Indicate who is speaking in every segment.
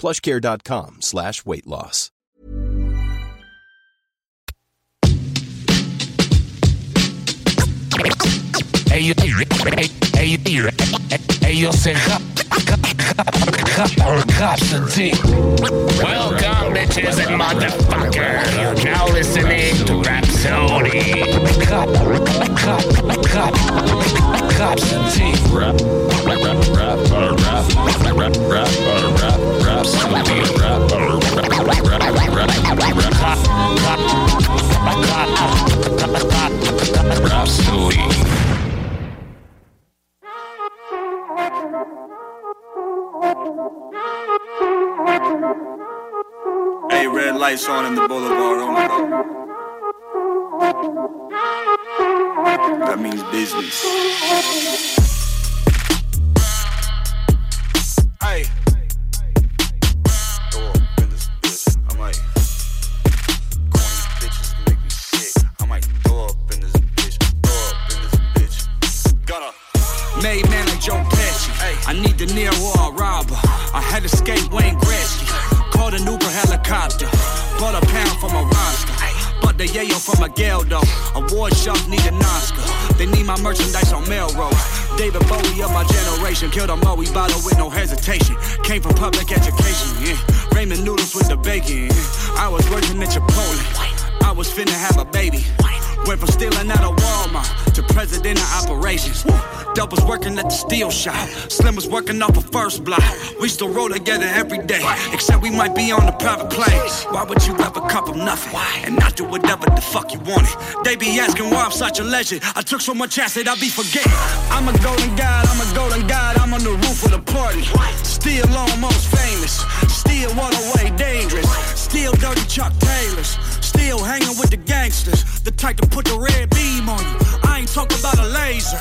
Speaker 1: plushcare.com slash weight loss.
Speaker 2: Welcome, bitches and motherfuckers. You're now listening to Rapsodie. Constantine. Rap, rap, rap, rap, rap, rap, rap, rap, rap, Rapsodie. Rap, rap, rap, rap, Rapsodie.
Speaker 3: Hey, red lights on in the boulevard oh the That means business. Hey. Gonna.
Speaker 4: Made man like Joe Pesci. I need De Niro or a robber. I had to skate Wayne Gretzky. Called an Uber helicopter. Bought a pound from a roster. But the yayo from a Geldo. Award shows need an Oscar. They need my merchandise on Melrose. David Bowie of my generation. Killed a Moe bottle with no hesitation. Came from public education. Yeah. Ramen noodles with the bacon. Yeah. I was working at Chipotle. I was finna have a baby. Went from stealing out of Walmart to president of operations. Dope was working at the steel shop. Slim was working off a first block. We still roll together every day, except we might be on the private plane. Why would you ever cup of nothing and not do whatever the fuck you wanted? They be asking why I'm such a legend. I took so much acid, I be forgetting. I'm a golden god, I'm a golden god, I'm on the roof of the party. Still almost famous, still all the way dangerous, still dirty Chuck Taylors. Still hanging with the gangsters, the type to put the red beam on you. I ain't talking about a laser.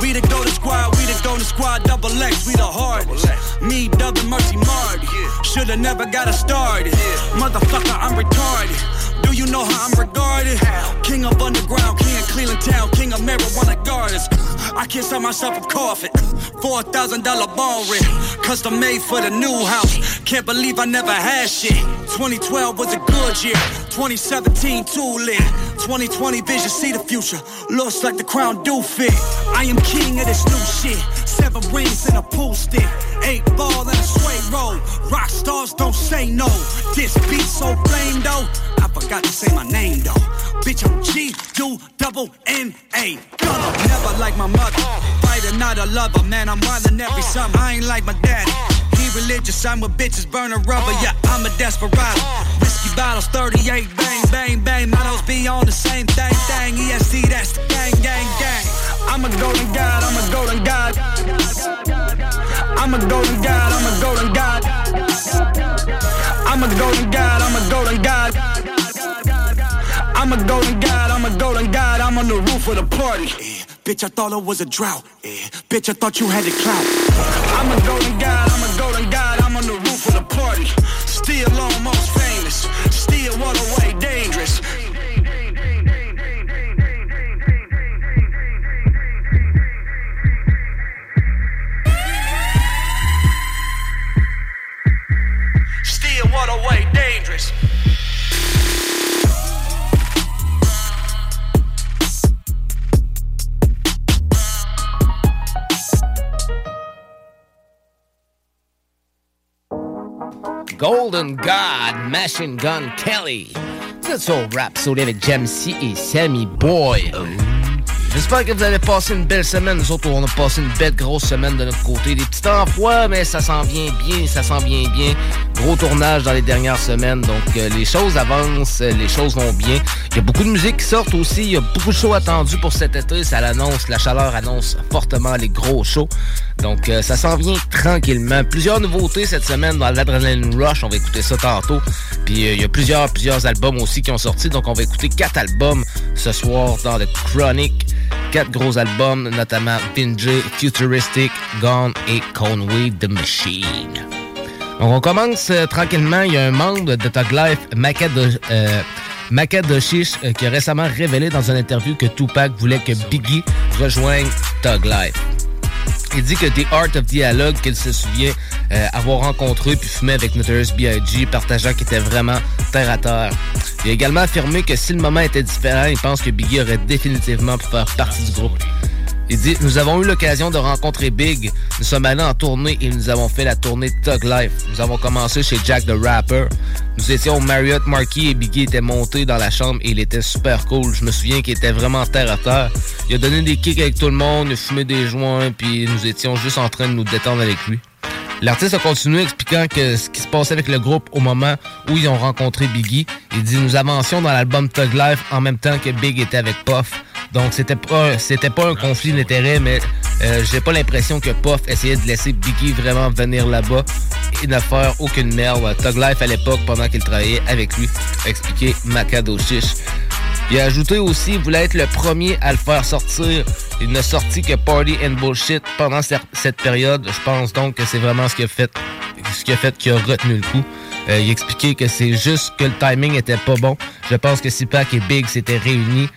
Speaker 4: We the golden squad, we the golden squad, double X, we the hardest. Me, double mercy, Marty. Shoulda never got it started. Motherfucker, I'm retarded. You know how I'm regarded? King of underground, king of Cleveland town, king of marijuana gardens. I can't sell myself a coffin. Four thousand dollar ball rent, custom made for the new house. Can't believe I never had shit. 2012 was a good year. 2017 too lit. 2020 vision see the future. Looks like the crown do fit. I am king of this new shit. Seven rings and a pool stick. Eight ball and a sway roll. Rock stars don't say no. This beat so flame though. Forgot to say my name though. Bitch, I'm G U double N A. Never like my mother. Fighter, not a lover. Man, I'm wildin' every summer. I ain't like my daddy. He religious, I'm with bitches burning rubber. Yeah, I'm a desperado. Whiskey bottles, 38, bang, bang, bang. Models be on the same thing, thing. EST, that's the gang, gang, gang. I'm a golden god, I'm a golden god. I'm a golden god, I'm a golden god. I'm a golden god, I'm a golden god. I'm a golden god, I'm a golden god. I'm on the roof of the party. Eh, Bitch, I thought it was a drought. Eh, Bitch, I thought you had the clout. I'm a golden god, I'm a golden god. I'm on the roof of the party. Still almost famous. Still all the
Speaker 5: Golden God, Machine Gun Kelly. Êtes sur Rap avec Jam'C et Sammy Boy. J'espère que vous avez passé une belle semaine. Nous autres, on a passé une belle grosse semaine de notre côté. Des petits temps froids, mais ça s'en vient bien, ça s'en vient bien. Gros tournage dans les dernières semaines, donc euh, les choses avancent, les choses vont bien. Il y a beaucoup de musique qui sortent aussi. Il y a beaucoup de shows attendus pour cet été. Ça l'annonce, la chaleur annonce fortement les gros shows. Donc euh, ça s'en vient tranquillement. Plusieurs nouveautés cette semaine dans l'Adrenaline Rush. On va écouter ça tantôt. Puis euh, il y a plusieurs, plusieurs albums aussi qui ont sorti. Donc on va écouter quatre albums ce soir dans le Chronic. Quatre gros albums, notamment Vinge, Futuristic, Gone et Conway the Machine. On commence euh, tranquillement. Il y a un membre de Tug Life, Makadoshish, euh, euh, qui a récemment révélé dans une interview que Tupac voulait que Biggie rejoigne Tug Life. Il dit que The Art of Dialogue, qu'il se souvient avoir rencontré puis fumé avec Notorious B.I.G., partageant qu'il était vraiment terre à terre. Il a également affirmé que si le moment était différent, il pense que Biggie aurait définitivement pu faire partie du groupe. Nous avons eu l'occasion de rencontrer Big. Nous sommes allés en tournée et nous avons fait la tournée Tug Life. Nous avons commencé chez Jack the Rapper. Nous étions au Marriott Marquis et Biggie était monté dans la chambre et il était super cool. Je me souviens qu'il était vraiment terre à terre. Il a donné des kicks avec tout le monde, il a fumé des joints, puis nous étions juste en train de nous détendre avec lui. L'artiste a continué expliquant que ce qui se passait avec le groupe au moment où ils ont rencontré Biggie. Il dit Nous avancions dans l'album Tug Life en même temps que Big était avec Puff. Donc c'était pas pas un conflit d'intérêts, mais euh, j'ai pas l'impression que Puff essayait de laisser Biggie vraiment venir là-bas et ne faire aucune merde. Tug Life à l'époque, pendant qu'il travaillait avec lui, a expliqué Macado Chiche. Il a ajouté aussi, il voulait être le premier à le faire sortir. Il n'a sorti que Party and Bullshit pendant cette période. Je pense donc que c'est vraiment ce qui a fait ce qui a fait qu'il a retenu le coup. Euh, il a expliqué que c'est juste que le timing était pas bon. Je pense que si Pac et Big s'étaient réunis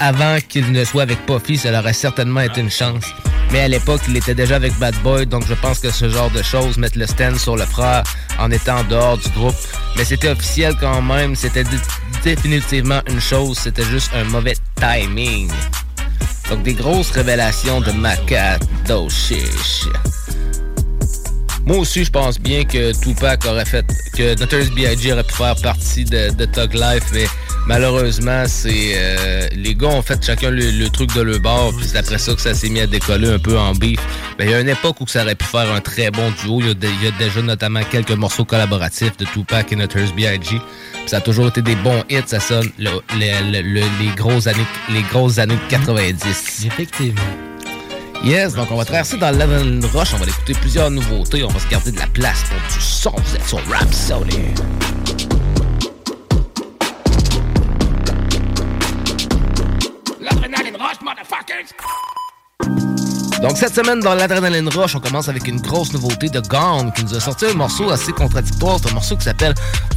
Speaker 5: avant qu'il ne soit avec Puffy, ça aurait certainement été une chance. Mais à l'époque, il était déjà avec Bad Boy, donc je pense que ce genre de choses, mettre le stand sur le frère en étant dehors du groupe, mais c'était officiel quand même, c'était définitivement une chose, c'était juste un mauvais timing. Donc des grosses révélations de Macadoshish. Moi aussi, je pense bien que Tupac aurait fait, que Notorious B.I.G. aurait pu faire partie de, de Tug Life, mais malheureusement, c'est euh, les gars ont fait chacun le, truc de leur bord, puis c'est après ça que ça s'est mis à décoller un peu en bif. Ben, il y a une époque où ça aurait pu faire un très bon duo. Il y, a, déjà notamment quelques morceaux collaboratifs de Tupac et Notorious B.I.G. Ça a toujours été des bons hits, ça sonne les, grosses années, les grosses années 90.
Speaker 6: Effectivement.
Speaker 5: Yes, donc on va traverser dans Level Rush, on va écouter plusieurs nouveautés, on va se garder de la place pour du son. Vous êtes sur Rap Sony. Donc cette semaine dans l'Adrenaline Rush, on commence avec une grosse nouveauté de Gone qui nous a sorti un morceau assez contradictoire. C'est un morceau qui s'appelle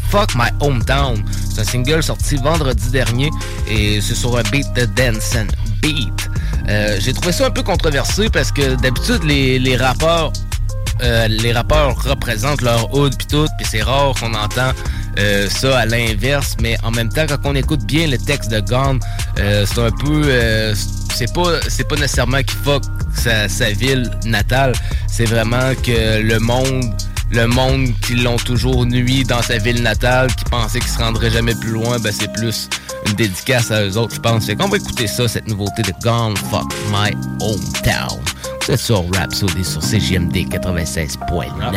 Speaker 5: Fuck My Hometown. C'est un single sorti vendredi dernier et c'est sur un beat de Dancing Beat. Euh, j'ai trouvé ça un peu controversé parce que d'habitude les, rappeurs euh, les rappeurs représentent leur hood puis tout, puis c'est rare qu'on entend euh, ça à l'inverse, mais en même temps quand on écoute bien le texte de Gone, c'est un peu c'est pas c'est pas nécessairement qu'il fuck sa, ville natale, c'est vraiment que le monde le monde qui l'ont toujours nuit dans sa ville natale, qui pensait qu'il se rendrait jamais plus loin, ben c'est plus une dédicace à eux autres, je pense. Fait qu'on va écouter ça, cette nouveauté de Gone Fuck My Hometown. Êtes sur Rhapsody sur CGMD 96.9.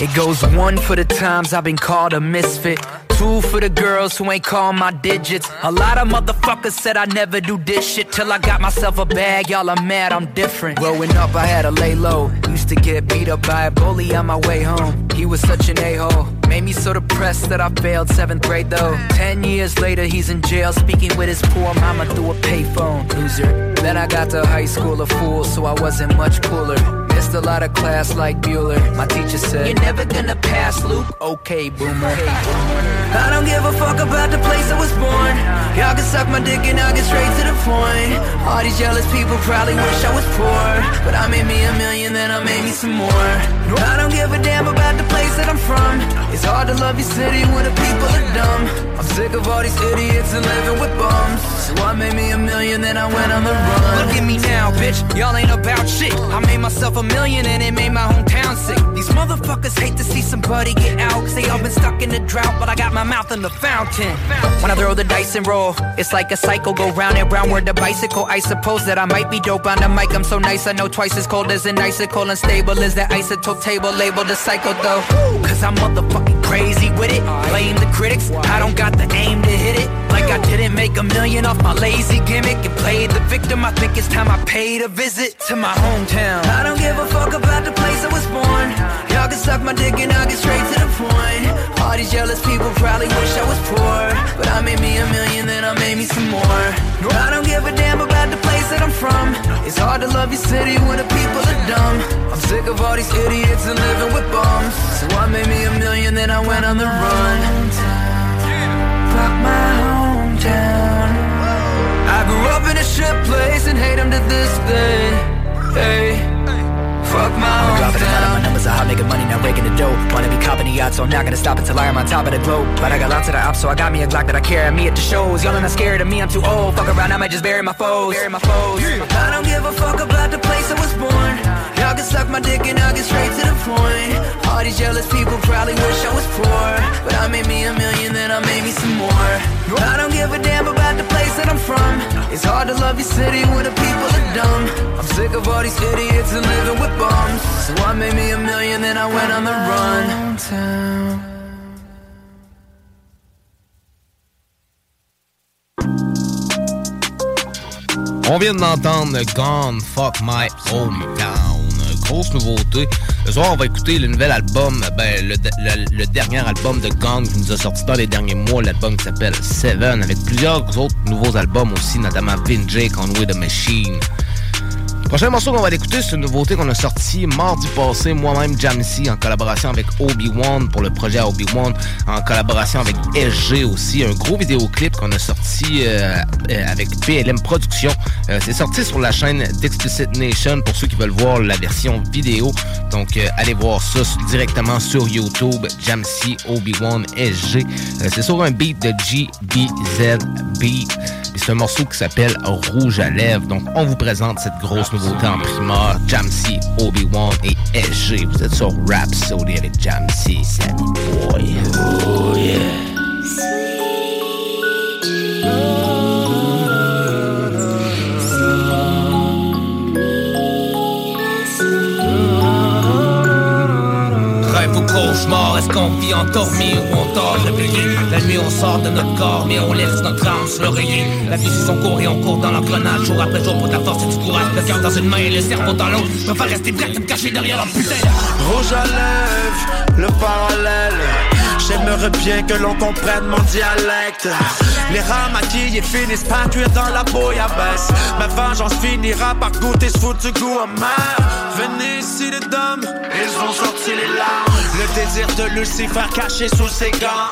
Speaker 7: It goes one for the times I've been called a misfit. Two for the girls who ain't call my digits. A lot of motherfuckers said I never do this shit till I got myself a bag. Y'all are mad, I'm different. Growing up, I had to lay low. Used to get beat up by a bully on my way home. He was such an a hole. Made me so depressed that I failed seventh grade though. Ten years later, he's in jail speaking with his poor mama through a payphone. Loser. Then I got to high school a fool, so I wasn't much cooler. Missed a lot of class like Bueller. My teacher said, You're never gonna pass, Luke. Okay, boomer. I don't give a fuck about the place I was born. Y'all can suck my dick and I'll get straight to the point. All these jealous people probably wish I was poor. But I made me a million, then I made me some more. I don't give a damn about the place that I'm from. It's hard to love your city when the people are dumb. I'm sick of all these idiots and living with bums. So I made me a million, then I went on the run. Look at me now, bitch. Y'all ain't about shit. I made myself a million and it made my hometown sick. Motherfuckers hate to see somebody get out, cause they all been stuck in the drought, but I got my mouth in the fountain. When I throw the dice and roll, it's like a cycle, go round and round where the bicycle. I suppose that I might be dope on the mic, I'm so nice, I know twice as cold as an icicle, and stable as that isotope table, labeled a cycle though. Cause I'm motherfucking crazy with it. Blame the critics, I don't got the aim to hit it. Like I didn't make a million off my lazy gimmick and played the victim. I think it's time I paid a visit to my hometown. I don't give a fuck about the place I was born. Y'all can suck my dick and I'll get straight to the point. All these jealous people probably wish I was poor. But I made me a million, then I made me some more. I don't give a damn about the place that I'm from. It's hard to love your city when the people are dumb. I'm sick of all these idiots and living with bums. So I made me a million, then I went on the run. Fuck my hometown. I grew up in a shit place and hate them to this day. Hey. Fuck my hometown. Dropping a lot of my numbers, I hot making money, now raking the dough. Wanna be copping the yacht, so I'm not gonna stop until I am on top of the globe. But I got lots of the ops, so I got me a Glock that I carry me at the shows. Y'all are not scared of me, I'm too old. Fuck around, I might just bury my foes. Bury my foes. I don't give a fuck about the place I was born. Y'all can suck my dick and I'll get straight to the point. All these jealous people probably wish I was poor. But I made me a million, then I made me some more. I don't give a damn about the place that I'm from. It's hard to love your city when the people are dumb. I'm sick of all these idiots and living with bums. So I made me a million, then I went on the run.
Speaker 5: On vient d'entendre Gawne Fuck My Hometown. Grosse nouveauté. Ce soir, on va écouter le nouvel album, ben, le, dernier album de Gone qui nous a sorti dans les derniers mois, l'album qui s'appelle Seven, avec plusieurs autres nouveaux albums aussi, notamment Vinjay, Conway the Machine. Prochain morceau qu'on va écouter, c'est une nouveauté qu'on a sorti mardi passé, moi-même Jamsey, en collaboration avec Obi-Wan pour le projet Obi-Wan, en collaboration avec SG aussi. Un gros vidéoclip qu'on a sorti euh, euh, avec PLM Productions. Euh, c'est sorti sur la chaîne d'Explicit Nation pour ceux qui veulent voir la version vidéo. Donc, allez voir ça directement sur YouTube, Jamsey, Obi-Wan, SG. C'est sur un beat de GBZ c'est un morceau qui s'appelle Rouge à lèvres. Donc, on vous présente cette grosse nouveauté en primeur. Jamsey, Obi-Wan et SG. Vous êtes sur Rhapsody avec Jamsey, Sammy Boy. Oh yeah.
Speaker 6: Rêve ou cauchemar, est-ce qu'on vit endormi La nuit on sort de notre corps mais on laisse notre âme l'oreiller La vie c'est son cours et on court dans l'engrenage Jour après jour pour ta force et du courage Le cœur dans une main et le cerveau dans l'autre Je préfère rester prêt à me cacher derrière un putain
Speaker 8: Rouge à lèvres, le parallèle. J'aimerais bien que l'on comprenne mon dialecte. Les rats maquillés finissent par cuire dans la bouillabaisse. Ma vengeance finira par goûter ce foutu goût amer. Venez ici les dames, ils ont sorti les larmes. Le désir de Lucifer caché sous ses gants.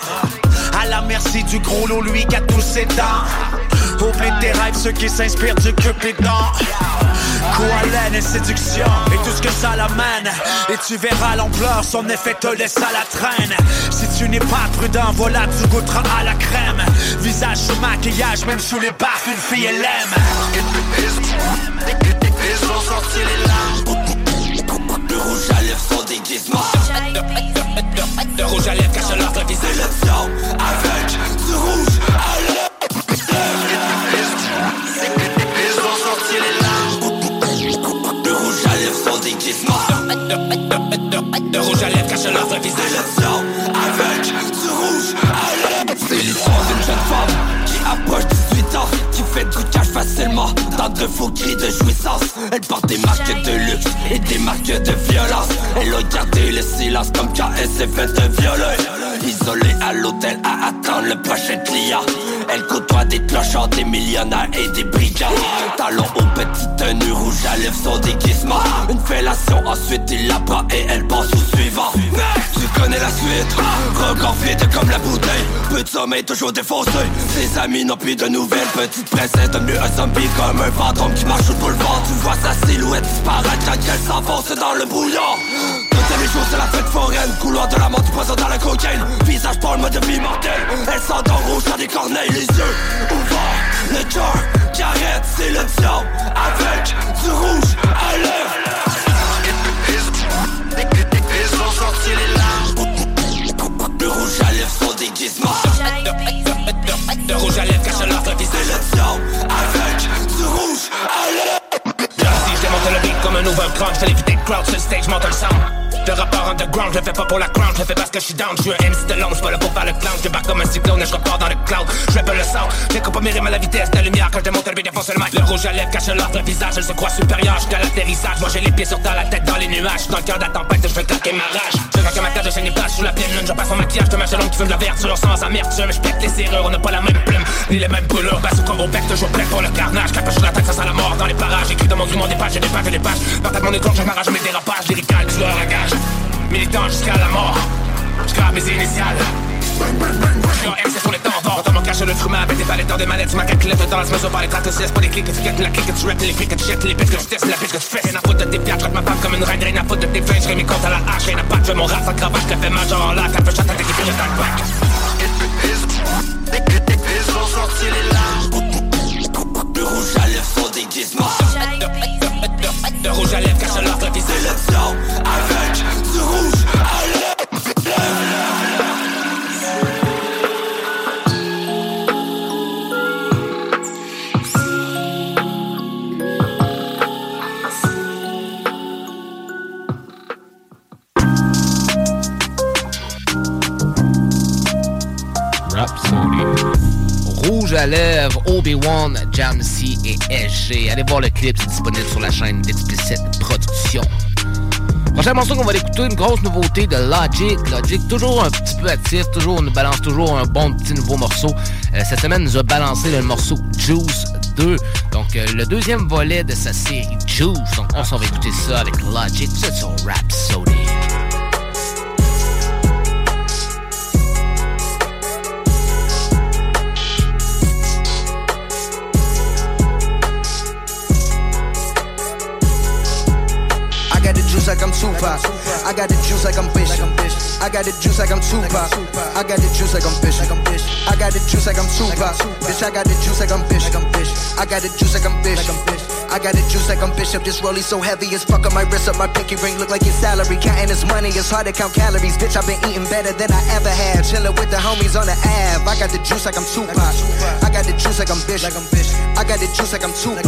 Speaker 8: À la merci du gros loup, lui qui a tous ses dents. Oublie tes rêves, ceux qui s'inspirent du cupidon. Laine et séduction, et tout ce que ça l'amène. Et tu verras l'ampleur, son effet te laisse à la traîne. Si tu n'es pas prudent, voilà, tu goûteras à la crème. Visage sous maquillage, même sous les baffes, une fille elle aime. Ils ont sorti les larmes.
Speaker 6: Le rouge à lèvres son déguisement Le rouge à lèvres cache leur visage Le sang. Avec du rouge à lèvres.
Speaker 8: Ils ont sorti les larmes.
Speaker 6: Le rouge à lèvres son déguisement Le rouge à lèvres cache leur visage Le sang. Avec du rouge à lèvres. C'est l'histoire d'une jeune femme facilement. Dans de faux cris de jouissance. Elle porte des marques de luxe et des marques de violence. Elle a gardé le silence comme quand elle s'est fait violer. Isolée à l'hôtel à attendre le prochain client. Elle côtoie des clochards, des millionnaires et des brigands. Talons aux petites tenues rouges à lèvres son déguisement. Une fellation, ensuite il la prend et elle passe au suivant. Tu connais la suite, record vide comme la bouteille. Peu de sommeil, toujours défoncé Ses amis n'ont plus de nouvelles. Petite princesse devenue un zombie comme un fantôme qui marche sur le boulevard Tu vois sa silhouette disparaître quand elle s'enfonce dans le brouillard. Toutes les jours c'est la fête foraine. Couloir de la mort, du poison dans la cocaïne. Visage pour le mode de vie mortel Elle s'endort rouge dans des corneilles Les yeux ouverts, le cœur qui arrête C'est le diable. Avec du rouge à lèvres.
Speaker 8: Ils ont
Speaker 6: sortir les larmes. Le rouge à lèvres son déguisement Le rouge à lèvres cache leur visage Le sang. Avec du rouge à lèvres
Speaker 9: Si je démonte le beat comme un overground, je fais l'éviter de crowd sur le stage, monte le sound le rapport underground, je le fais pas pour la crown, je le fais parce que je suis down. Je suis un MC de l'ombre, je pas là pour faire le clown. Je débarque comme un cyclone et je repars dans le cloud. Je pas le sang, j'écoute pas à la vitesse de la lumière. Quand je démonte le défonce le mic. Le rouge à lèvres cache l'ordre, le visage, elle se croit supérieur jusqu'à l'atterrissage. Moi j'ai les pieds sur terre, la tête dans les nuages. Dans le cœur de la tempête, je vais claquer ma rage. Je vais ma tête, je les plages sous la pleine lune. Je passe mon maquillage, te mâche l'ombre qui fume de la verture sans amertume. Je pète les serrures, on n'a pas la même plume, ni les mêmes brûlures. Basse au bec, toujours prêt pour le carnage. Sur la tête, ça sent la mort dans les parages. Écrit dans mon grimoire des pages, j'ai des pages et des pages. Par mon écran, je m'arrache mes dérapages, lyrical, tu militant jusqu'à la mort. J'grave mes initiales. MC sur les temps forts Dans mon cache le fruit avec des palettes des manettes Ma calculette dans la semaine par les traces de Pas des clics que tu la clique que tu rap Les clics que tu jettes Les bêtes que tu testes La bitch que tu fais. Rien à foutre de tes pierres Traite ma femme comme une reine Rien à foutre de tes feuilles J'rais mes comptes à la hache Rien à pas Je mon rap sans cravache Je fais genre en lac. Un peu chat à tes je t'attaque back
Speaker 6: Ils ont sorti les larmes. Le rouge à lèvres son déguisement
Speaker 9: Le rouge à lèvres cache leur visage.
Speaker 6: Le avec rouge À lèvres,
Speaker 5: Obi-Wan, Jamsey et SG. Allez voir le clip, c'est disponible sur la chaîne d'Explicit Production. Prochain morceau qu'on va écouter, une grosse nouveauté de Logic. Logic, toujours un petit peu actif, toujours, nous balance toujours un bon petit nouveau morceau. Euh, cette semaine, nous a balancé le morceau Juice 2. Donc, euh, le deuxième volet de sa série Juice. Donc, on s'en va écouter ça avec Logic. Rhapsody.
Speaker 10: juice like I'm Tupac. I got the juice like I'm Bishop. I got the juice like I'm Tupac. I got the juice like I'm Bishop. I got the juice like I'm Tupac. Bitch, I got the juice like I'm Bishop. I got the juice like I'm Bishop. I got the juice like I'm Bishop. This rollie so heavy as fuck on my wrist up. My pinky ring look like your salary. Counting this money, it's hard to count calories. Bitch, I've been eating better than I ever had. Chilling with the homies on the Ave. I got the juice like I'm Tupac. I got the juice like I'm Bishop. I got the juice like I'm Tupac.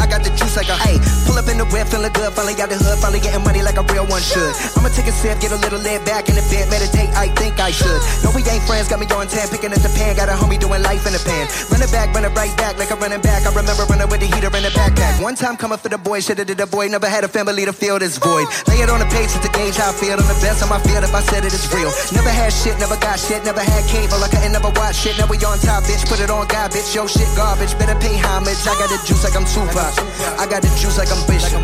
Speaker 10: I got the juice like I'm. Hey, pull up in the whip, feeling good. Finally out the hood, finally getting money like a real one should. I'ma take a sip, get a little lit back in the bed, meditate. I think I should. No, we ain't friends, got me on 10, picking at the pan. Got a homie doing life in the pan. Running back, running right back, like a running back. I remember running with the heater in the backpack. One time coming for the boy, shit, did the boy. Never had a family to fill this void. Lay it on the page to gauge how I feel. I'm the best on my field if I said it's real. Never had shit, never got shit, never had cable. I couldn't never watch shit. Now we on top, bitch. Put it on God, bitch. Yo, shit, garbage. Better pay homage. I got the juice like I'm Tupac. I got the juice like I'm Bishop.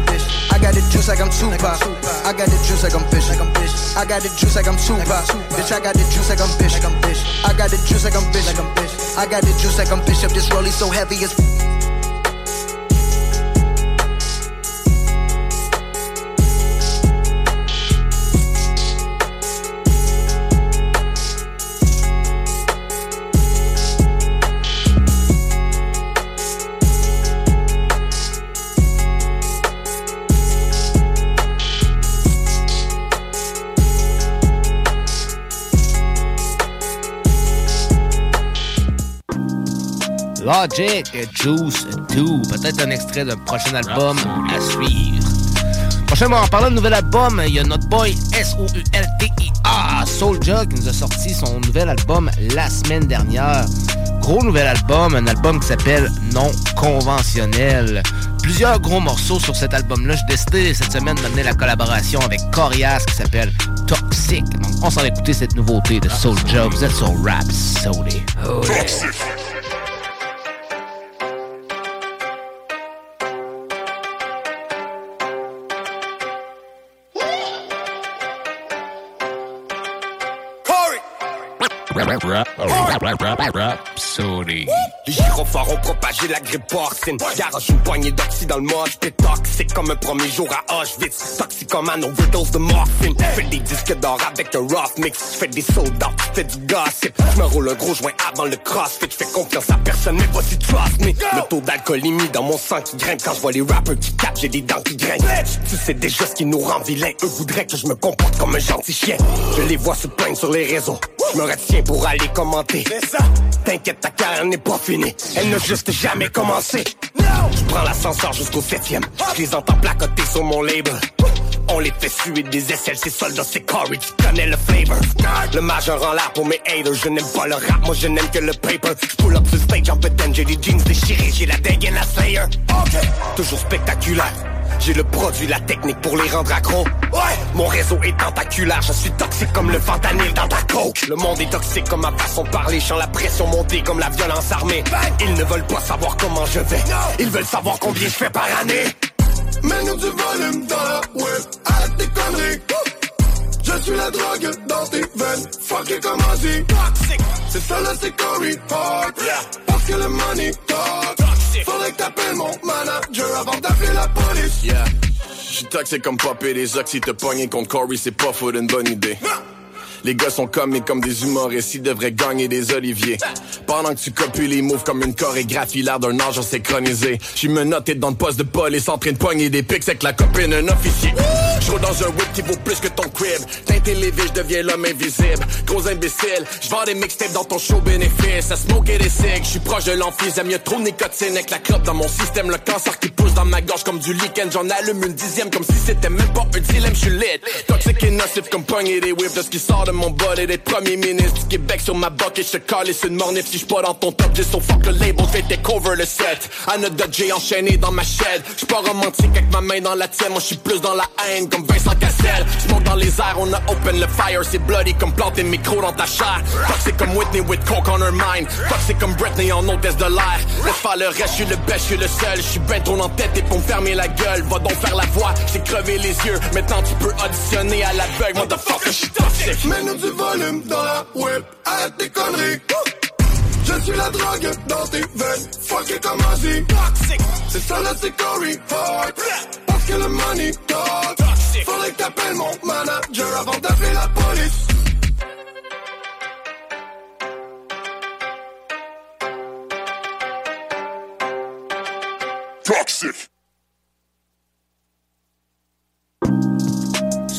Speaker 10: I got the juice like I'm Tupac. I got the juice like I'm Bishop. I got the juice like I'm Tupac. Bitch, I got the juice like I'm Bishop. I got the juice like I'm Bishop. I got the juice like I'm Bishop. This rollie so heavy as.
Speaker 5: Logic, Juice 2, peut-être un extrait d'un prochain album à suivre. Prochainement, en parlant de nouvel album, il y a notre boy S-O-U-L-T-I-A, Soulja, qui nous a sorti son nouvel album la semaine dernière. Gros nouvel album, un album qui s'appelle Non Conventionnel. Plusieurs gros morceaux sur cet album-là. J'ai décidé cette semaine d'amener la collaboration avec Corias qui s'appelle Toxic. Donc, on s'en va écouter cette nouveauté de Soulja. Vous êtes sur Rap Sody. Oh.
Speaker 2: Rhapsody.
Speaker 11: Les gyrophares ont propagé la grippe porcine. Garage une poignée d'oxy dans le moche. T'es toxique comme un premier jour à Auschwitz. Toxicomane overdose de morphine. Fais des disques d'or avec un rough mix. Fais des soldats, fais du gossip. Je me roule un gros joint avant le crossfit. Je fais confiance à personne, mais si trust me. Le taux d'alcoolémie dans mon sang qui grimpe quand je vois les rappers qui capent. J'ai des dents qui grincent. Tu sais déjà ce qui nous rend vilains. Eux voudraient que je me comporte comme un gentil chien. Je les vois se plaindre sur les réseaux. Je me retiens pour aller commenter. T'inquiète, ta carrière n'est pas finie. Elle n'a juste jamais commencé. Je prends l'ascenseur jusqu'au septième. Je les entends placoter sur mon label. On les fait suer des aisselles, ces soldats, c'est Corey, tu connais le flavor. Le majeur en l'air pour mes haters, je n'aime pas le rap, moi je n'aime que le paper. Je pull up sur stage en pétain, j'ai des jeans déchirés, j'ai la dégaine la slayer. Toujours spectaculaire. J'ai le produit, la technique pour les rendre accros. Ouais, mon réseau est tentaculaire, je suis toxique comme le fentanyl dans ta coke. Le monde est toxique comme ma façon de parler, sens la pression monter comme la violence armée. Ils ne veulent pas savoir comment je vais, ils veulent savoir combien je fais par année.
Speaker 12: Mets-nous du volume dans la web, arrête tes conneries. Je suis la drogue dans tes veines, fuck it comme Ozzy. C'est ça là, c'est Corey Hart. Parce que le money talk. Faudrait que t'appelles mon manager avant d'appeler la police.
Speaker 13: Yeah. J'suis toxique comme popper des oxy, te pogner contre Corey, c'est pas faute une bonne idée. Les gars sont comme comme des humoristes, ils devraient gagner des oliviers. Pendant que tu copies les moves comme une chorégraphie, l'air d'un âge synchronisé. J'suis menotté dans le poste de police en train de pogner des pics avec la copine d'un officier. J'roule dans un whip qui vaut plus que ton crib. Teinté les vies, j'deviens l'homme invisible. Gros imbécile, j'vends des mixtapes dans ton show bénéfice. À smoker des cigs, j'suis proche de l'emphysème. Y'a trop de nicotine avec la clope dans mon système. Le cancer qui pousse dans ma gorge comme du lichen. J'en allume une dixième comme si c'était même pas un dilemme. J'suis lit. Toxique et nocif comme pogner des whips de ce qui sort de mon bol et des premiers ministres du Québec sur ma bucket. J'te calisse une mornif si j'suis pas dans ton top. J'ai so fuck le label, fait take cover le set. Anecdote, j'ai enchaîné dans ma chaîne. J'suis pas romantique avec ma main dans la tienne. Moi j'suis plus dans la haine comme Vincent Cassel. J'monte dans les airs, on a open le fire. C'est bloody comme planter micro dans ta chair. Toxic comme Whitney with coke on her mind. Toxic comme Britney en hôtesse de l'air. Laisse faire le reste, j'suis le best, j'suis le seul. J'suis ben trop en tête et pour me fermer la gueule. Va donc faire la voix, j'ai crevé les yeux. Maintenant tu peux auditionner à l'aveugle. Motherfucker, j'suis toxic.
Speaker 12: Mets-nous du volume dans la web, arrête tes conneries. Je suis la drogue dans tes veines, fuck it comme Ozzy. C'est ça là, c'est Corey Hart. Parce que le money talk. Faudrait que t'appelles mon manager avant d'appeler la police.
Speaker 13: Toxic.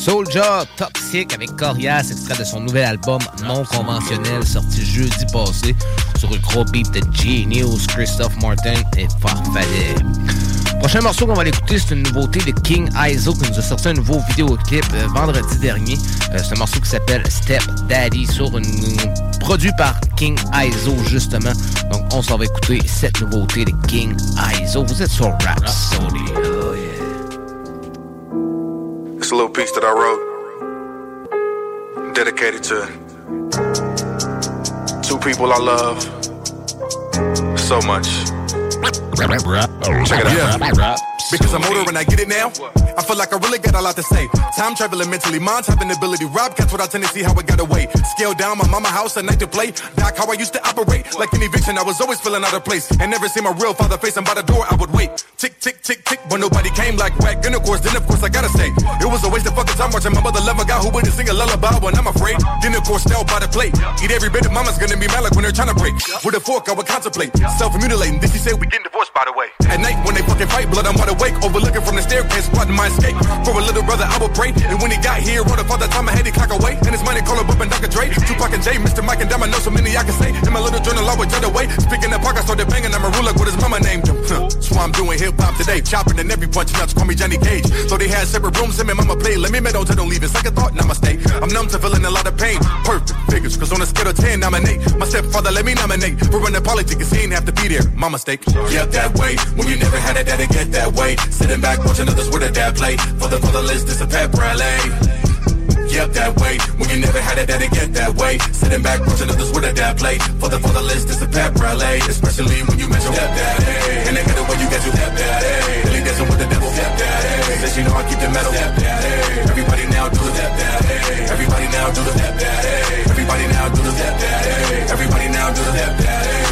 Speaker 5: Soulja Toxic avec Corias, extrait de son nouvel album non conventionnel sorti jeudi passé sur le gros beat de Genius, Christophe Martin et Farfadet. Prochain morceau qu'on va l'écouter, c'est une nouveauté de King Iso qui nous a sorti un nouveau vidéoclip euh, vendredi dernier. Euh, c'est un morceau qui s'appelle Step Daddy sur une produit par King Iso justement. Donc on s'en va écouter cette nouveauté de King Iso. Vous êtes sur yeah.
Speaker 14: It's a little piece that I wrote, dedicated to two people I love so much. Check it out.
Speaker 2: Rap.
Speaker 15: Because I'm older and I get it now. I feel like I really got a lot to say. Time traveling mentally, mind having ability. Rob cats without tendency, how I got away. Scale down my mama house at night to play. Back how I used to operate. Like an eviction, I was always feeling out of place. And never see my real father facing by the door, I would wait. Tick, tick, tick, tick, but nobody came like whack. And of course, then of course I gotta say, it was a waste of fucking time watching my mother love a guy who wouldn't sing a lullaby when I'm afraid. Then of course, now by the plate. Eat every bit of mama's gonna be mad like when they're trying to break. With a fork, I would contemplate. Self-mutilating, this he said we getting divorced by the way. At night when they fucking fight, blood, I'm wide awake. Overlooking from the staircase, plotting my escape. For a little brother, I would pray. And when he got here, wrote up all the time I had to clock away. And his money call up and Dr. Dre. Tupac and Jay, Mr. Mike and Dama, know so many I can say. In my little journal, I would jot away. Speaking of park, I started banging. I'm a ruler, what his mama named him. Huh. So I'm doing hip hop today. Chopping and every punch nuts, call me Johnny Cage. So they had separate rooms, him and mama play. Let me meddle don't leave it. Second thought, namaste. I'm numb to feeling a lot of pain. Perfect figures, cause on a scale of 10, nominate. My stepfather let me nominate. For apology, cause he ain't have to be there. My mistake.
Speaker 12: Get that way when you never had a daddy get that way. Sitting back watching others with a dad play. For the fatherless, this a pep rally. Yep, that way. When you never had it, that daddy get that way. Sitting back watching others with a dad play. For the fatherless, this a pep rally. Especially when you mention step daddy. And they get the way you get your step daddy. Really dancing with the devil. Step daddy. Says you know I keep the metal. Everybody now do the step daddy. Everybody now do the step daddy. Everybody now do the step daddy. Everybody now do the step daddy.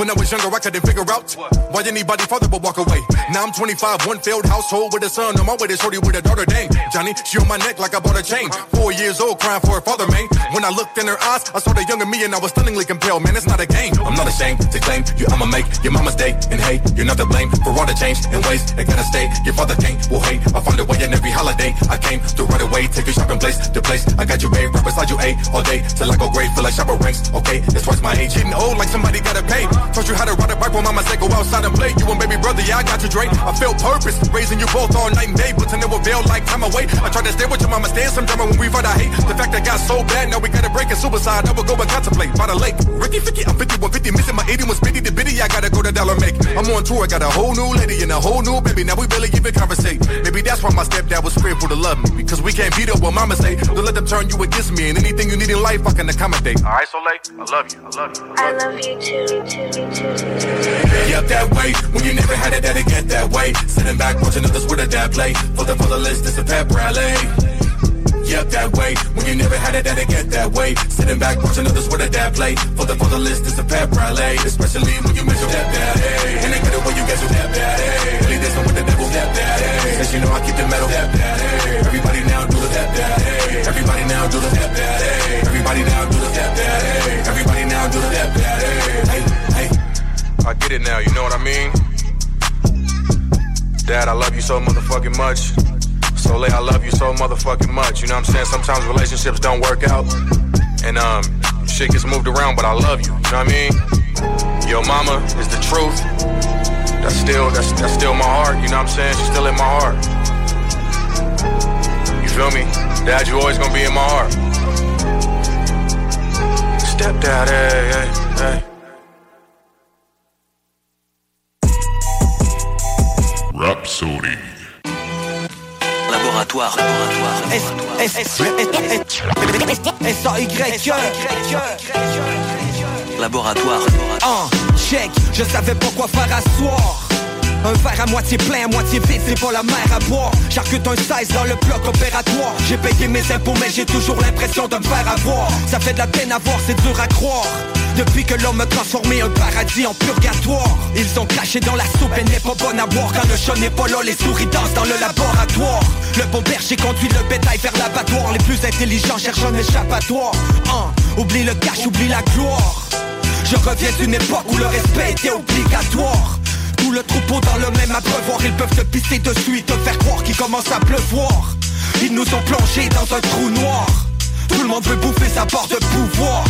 Speaker 15: When I was younger, I couldn't figure out why anybody father would walk away. Now I'm 25, one failed household with a son on my way to shorty with a daughter. Dang, Johnny, she on my neck like I bought a chain. Four years old, crying for her father, man. When I looked in her eyes, I saw the younger me and I was stunningly compelled. Man, it's not a game. I'm not ashamed to claim you. I'ma make your mama's day. And hey, you're not to blame for all the change and ways that gotta stay. Your father can't, will hate. I'll find a way in every holiday. I came to right away, take you shopping place to place. I got you, babe, right beside you, A all day till I go great, feel like shopper ranks. Okay, it's twice my age, getting old like somebody gotta pay. Taught you how to ride a bike when mama said go outside and play. You and baby brother, yeah, I got you, Drake. I felt purpose, raising you both all night and day, but to never veil like time away. I tried to stay with your mama, stand some drama when we fight. I hate the fact that got so bad. Now we gotta break it, suicide. I will go and contemplate by the lake. Ricky 50, I'm 5150, missing my 81 spitty the bitty. I gotta go to dollar make. I'm on tour, I got a whole new lady and a whole new baby. Now we barely even conversate. Maybe that's why my stepdad was fearful to love me because we can't beat up what mama say. Don't let them turn you against me and anything you need in life, I can accommodate. Alright, so late, I love you. I love you.
Speaker 16: I love you too, too, too.
Speaker 12: Yep, that way. When you never had it, that it get that way. Sitting back, watching others with a dad play. For the, for the list, it's a pep rally. Yep, that way. When you never had it, that it get that way. Sitting back, watching others with a dad play. For the, for the list, it's a pep rally. Especially when you mention that bad, hey. And they get it when you get so that bad, hey. Really dancing with the devil, that bad, hey. Cause you know I keep the metal, that bad, hey. Everybody now do the that bad, hey. Everybody now do the that bad, hey. Everybody now do the that bad, hey. Everybody now do the that bad.
Speaker 15: I get it now, you know what I mean? Dad, I love you so motherfucking much. Soleil, I love you so motherfucking much. You know what I'm saying? Sometimes relationships don't work out. And um shit gets moved around, but I love you. You know what I mean? Your mama is the truth. That's still that's that's still my heart, you know what I'm saying? She's still in my heart. You feel me? Dad, you always gonna be in my heart. Stepdad, hey, hey, hey.
Speaker 17: Laboratoire, laboratoire.
Speaker 18: Un check, je savais pas quoi faire à soir. Un verre à moitié plein, à moitié vide, c'est pas la mer à boire. J'arcute un 16 dans le bloc opératoire. J'ai payé mes impôts, mais j'ai toujours l'impression de me faire avoir. Ça fait de la peine à voir, c'est dur à croire. Depuis que l'homme a transformé un paradis en purgatoire Ils ont craché dans la soupe, elle n'est pas bonne à boire Quand le chat n'est pas là, les souris dansent dans le laboratoire. Le bon berger conduit le bétail vers l'abattoir Les plus intelligents cherchent un échappatoire. Hein, Oublie le cash, oublie la gloire. Je reviens d'une époque où le respect était obligatoire. Tout le troupeau dans le même abreuvoir Ils peuvent te pisser dessus et te faire croire qu'il commence à pleuvoir. Ils nous ont plongés dans un trou noir Tout le monde veut bouffer sa part de pouvoir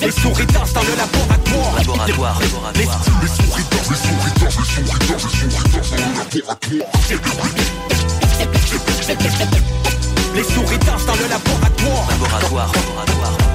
Speaker 18: Les souris dansent dans le laboratoire
Speaker 17: Laboratoire, laboratoire.
Speaker 18: Les souris dansent, les souris dansent, les souris dansent, les souris dansent dans le laboratoire Les souris dansent dans le laboratoire
Speaker 17: Laboratoire, laboratoire.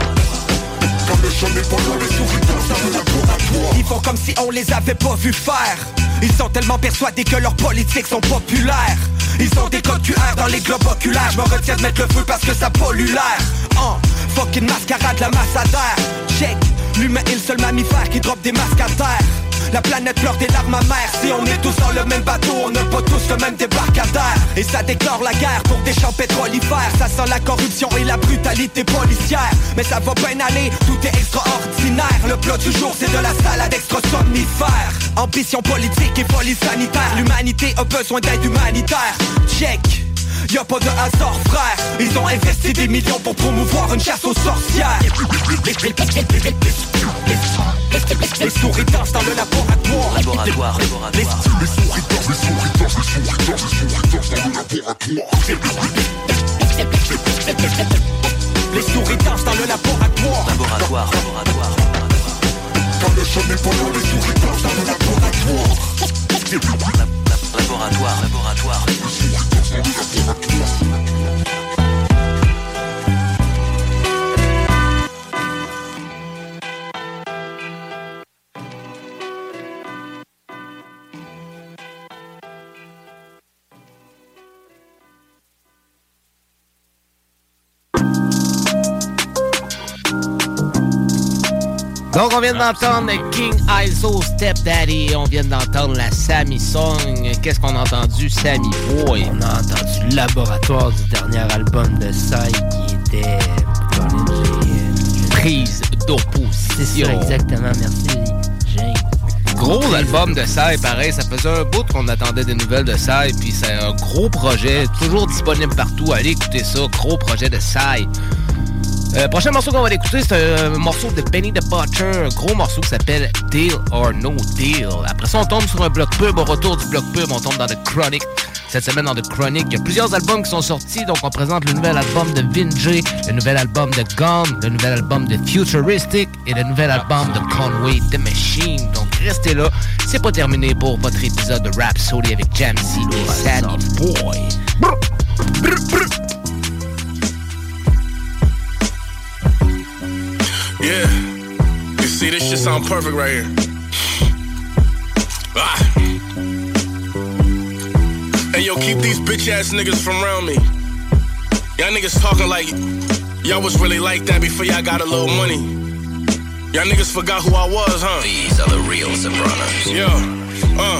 Speaker 18: Ils font comme si on les avait pas vus faire. Ils sont tellement persuadés que leurs politiques sont populaires. Ils ont des codes dans les globes oculaires. Je me retiens de mettre le feu parce que ça pollue l'air. Oh, fucking mascarade, la masse à terre. Check, l'humain est le seul mammifère qui drop des masques à terre. La planète pleure des larmes amères. Si on est tous dans le même bateau On n'a pas tous le même débarcadère. Et ça déclare la guerre pour des champs pétrolifères. Ça sent la corruption et la brutalité policière. Mais ça va bien aller, tout est extraordinaire. Le plat du jour c'est de la salade extra somnifère Ambition politique et folie sanitaire. L'humanité a besoin d'aide humanitaire. Check Y'a pas de hasard frère Ils ont investi des millions pour promouvoir une chasse aux sorcières Les souris dansent dans le laboratoire
Speaker 17: Laboratoire, laboratoire.
Speaker 18: Les souris dansent, les souris dansent, les souris dansent, les souris dansent dans le laboratoire Les souris dansent dans le laboratoire
Speaker 17: Laboratoire, laboratoire.
Speaker 18: Quand le les souris dansent dans le laboratoire
Speaker 17: Laboratoire, laboratoire. Thank you.
Speaker 5: Donc, on vient d'entendre King ISO Step Daddy. On vient d'entendre la Sammy Song. Qu'est-ce qu'on a entendu, Sammy Boy?
Speaker 19: On a entendu Laboratoire du dernier album de Sai qui était.
Speaker 5: Prise d'opposition.
Speaker 19: C'est exactement. Merci, James.
Speaker 5: Gros album de Sai, pareil, ça faisait un bout qu'on attendait des nouvelles de Sai, puis c'est un gros projet, toujours disponible partout. Allez écouter ça, gros projet de Sai. Euh, prochain morceau qu'on va écouter, c'est un morceau de Benny the Butcher, un gros morceau qui s'appelle Deal or No Deal. Après ça, on tombe sur un bloc pub. Au retour du bloc pub, on tombe dans The Chronic. Cette semaine, dans The Chronic, il y a plusieurs albums qui sont sortis. Donc, on présente le nouvel album de Vinjay, le nouvel album de Gone, le nouvel album de Futuristic et le nouvel album de Conway The Machine. Donc, restez là. C'est pas terminé pour votre épisode de Rhapsody avec Jamsey et Sandy Boy. Brr, brr, brr.
Speaker 20: Yeah. You see, this shit sound perfect right here. Ah. Hey, yo, keep these bitch ass niggas from around me. Y'all niggas talking like y'all was really like that before y'all got a little money. Y'all niggas forgot who I was, huh?
Speaker 21: These are the real Sopranos.
Speaker 20: Yeah. Uh,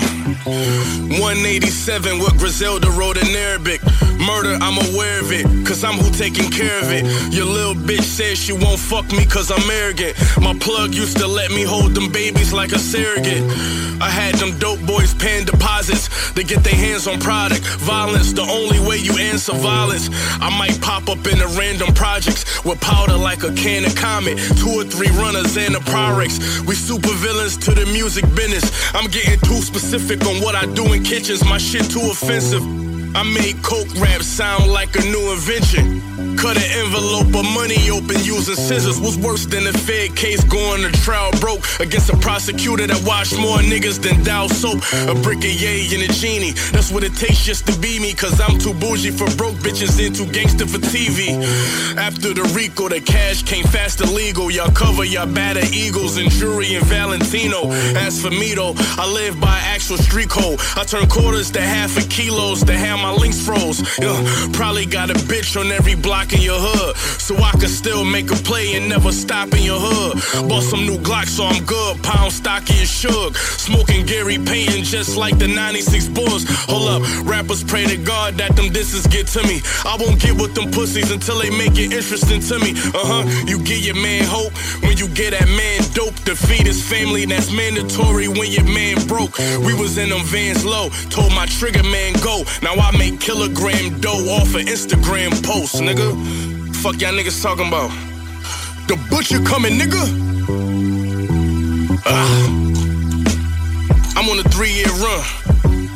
Speaker 20: 187 with Griselda wrote in Arabic. Murder, I'm aware of it, cause I'm who taking care of it. Your little bitch says she won't fuck me cause I'm arrogant. My plug used to let me hold them babies like a surrogate. I had them dope boys paying deposits to get their hands on product. Violence, the only way you answer violence. I might pop up in a random projects with powder like a can of comet. Two or three runners and a Pyrex. We super villains to the music business. I'm getting too specific on what I do in kitchens. My shit too offensive. I made coke rap sound like a new invention. Cut an envelope of money open using scissors was worse than a Fed case going to trial broke against a prosecutor that washed more niggas than Dove soap. A brick of yay and a genie. That's what it takes just to be me, cause I'm too bougie for broke bitches and too gangster for TV. After the Rico, the cash came fast and legal. Y'all cover y'all batter Eagles and Jury and Valentino. As for me though, I live by actual street code. I turn quarters to half a kilos to have my links froze. Probably got a bitch on every block in your hood. So I can still make a play and never stop in your hood. Bought some new Glock so I'm good. Pound stocky as shug. Smoking Gary Payton just like the 96 Bulls. Hold up, rappers pray to God that them disses get to me. I won't get with them pussies until they make it interesting to me. Uh huh. You get your man hope when you get that man dope. Feed his family, that's mandatory when your man broke. We was in them vans low. Told my trigger man go. Now I make kilogram dough off of Instagram posts, nigga. Fuck y'all niggas talking about. The butcher coming, nigga. Ah. I'm on a three year run,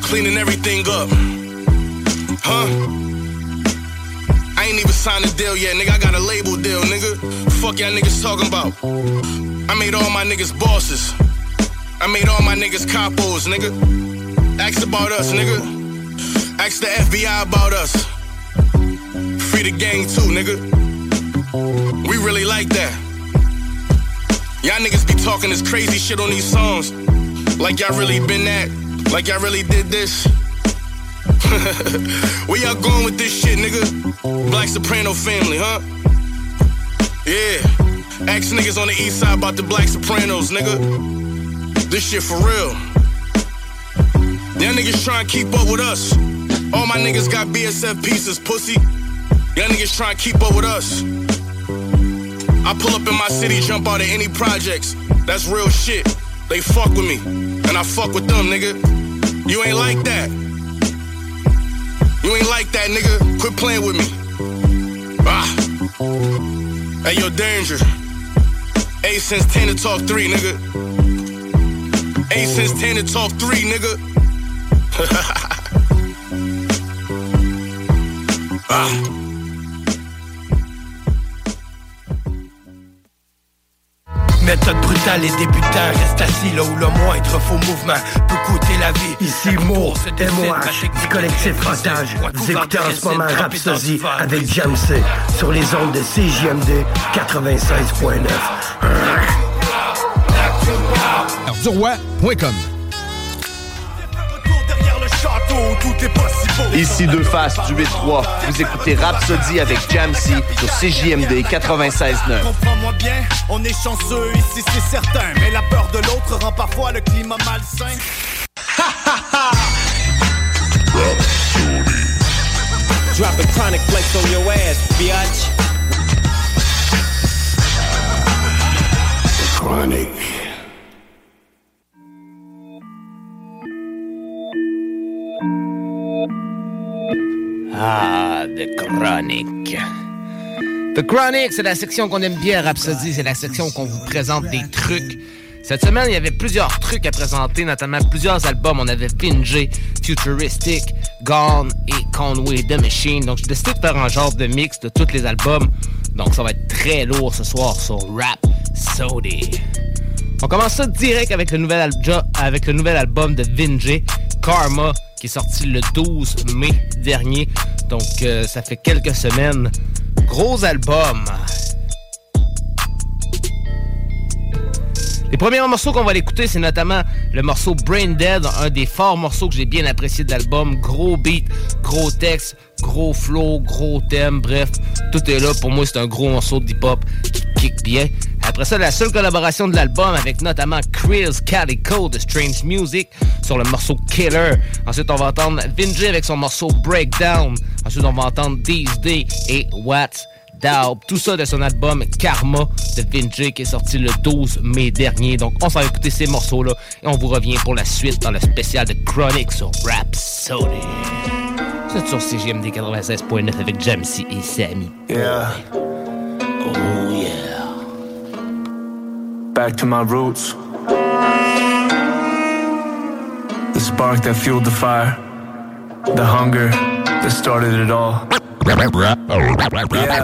Speaker 20: cleaning everything up. Huh? I ain't even signed a deal yet, nigga. I got a label deal, nigga. Fuck y'all niggas talking about. I made all my niggas bosses. I made all my niggas capos, nigga. Ask about us, nigga. Ask the FBI about us. Free the gang too, nigga. We really like that. Y'all niggas be talking this crazy shit on these songs. Like y'all really been that. Like y'all really did this. Where y'all going with this shit, nigga? Black Soprano family, huh? Yeah. Ask niggas on the east side about the Black Sopranos, nigga. This shit for real. Y'all niggas trying to keep up with us. All my niggas got BSF pieces, pussy. Y'all niggas trying keep up with us. I pull up in my city, jump out of any projects. That's real shit. They fuck with me, and I fuck with them, nigga. You ain't like that. You ain't like that, nigga. Quit playing with me. Ah. Hey, yo, danger. Eight since 10 to talk three, nigga. Eight since 10 to talk three, nigga. ah.
Speaker 22: Méthode brutale et débutant, reste assis là où le moindre faux mouvement peut coûter la vie.
Speaker 23: Ici Mo, MOH, du collectif Otage. Vous écoutez en ce moment Rhapsody avec Jamsey sur les ondes de CJMD 96.9.
Speaker 24: Arduroi.com
Speaker 25: Ici Deux Faces du 8-3. Vous écoutez Rhapsody avec Jamsey sur CJMD 96.9.
Speaker 26: Comprends-moi bien, on est chanceux ici, c'est certain. Mais la peur de l'autre rend parfois le climat malsain.
Speaker 27: Drop a chronic flex on your ass, bitch.
Speaker 28: Chronic.
Speaker 5: Ah, The Chronic. The Chronic, c'est la section qu'on aime bien Rhapsody. C'est la section qu'on vous présente des trucs. Cette semaine, il y avait plusieurs trucs à présenter, notamment plusieurs albums. On avait Vinge, Futuristic, Gone et Conway The Machine. Donc, j'ai décidé de faire un genre de mix de tous les albums. Donc, ça va être très lourd ce soir sur Rap Sody. On commence ça direct avec le nouvel, avec le nouvel album de Vinge, Karma, qui est sorti le 12 mai dernier. Donc, euh, ça fait quelques semaines. Gros album. Les premiers morceaux qu'on va l'écouter, c'est notamment le morceau Brain Dead, un des forts morceaux que j'ai bien apprécié de l'album. Gros beat, gros texte, gros flow, gros thème, bref, tout est là. Pour moi, c'est un gros morceau de hip-hop qui kick bien. Après ça, la seule collaboration de l'album avec notamment Chris Calico de Strange Music sur le morceau Killer. Ensuite, on va entendre Vinji avec son morceau Breakdown. Ensuite, on va entendre These Day et What's Daub. Tout ça de son album Karma de Vinji qui est sorti le 12 mai dernier. Donc, on s'en va écouter ces morceaux-là et on vous revient pour la suite dans le spécial de Chronic sur Rhapsody. C'est sur CGMD 96.9 avec Jamsey et Sammy.
Speaker 29: Yeah. Back to my roots. The spark that fueled the fire. The hunger that started it all.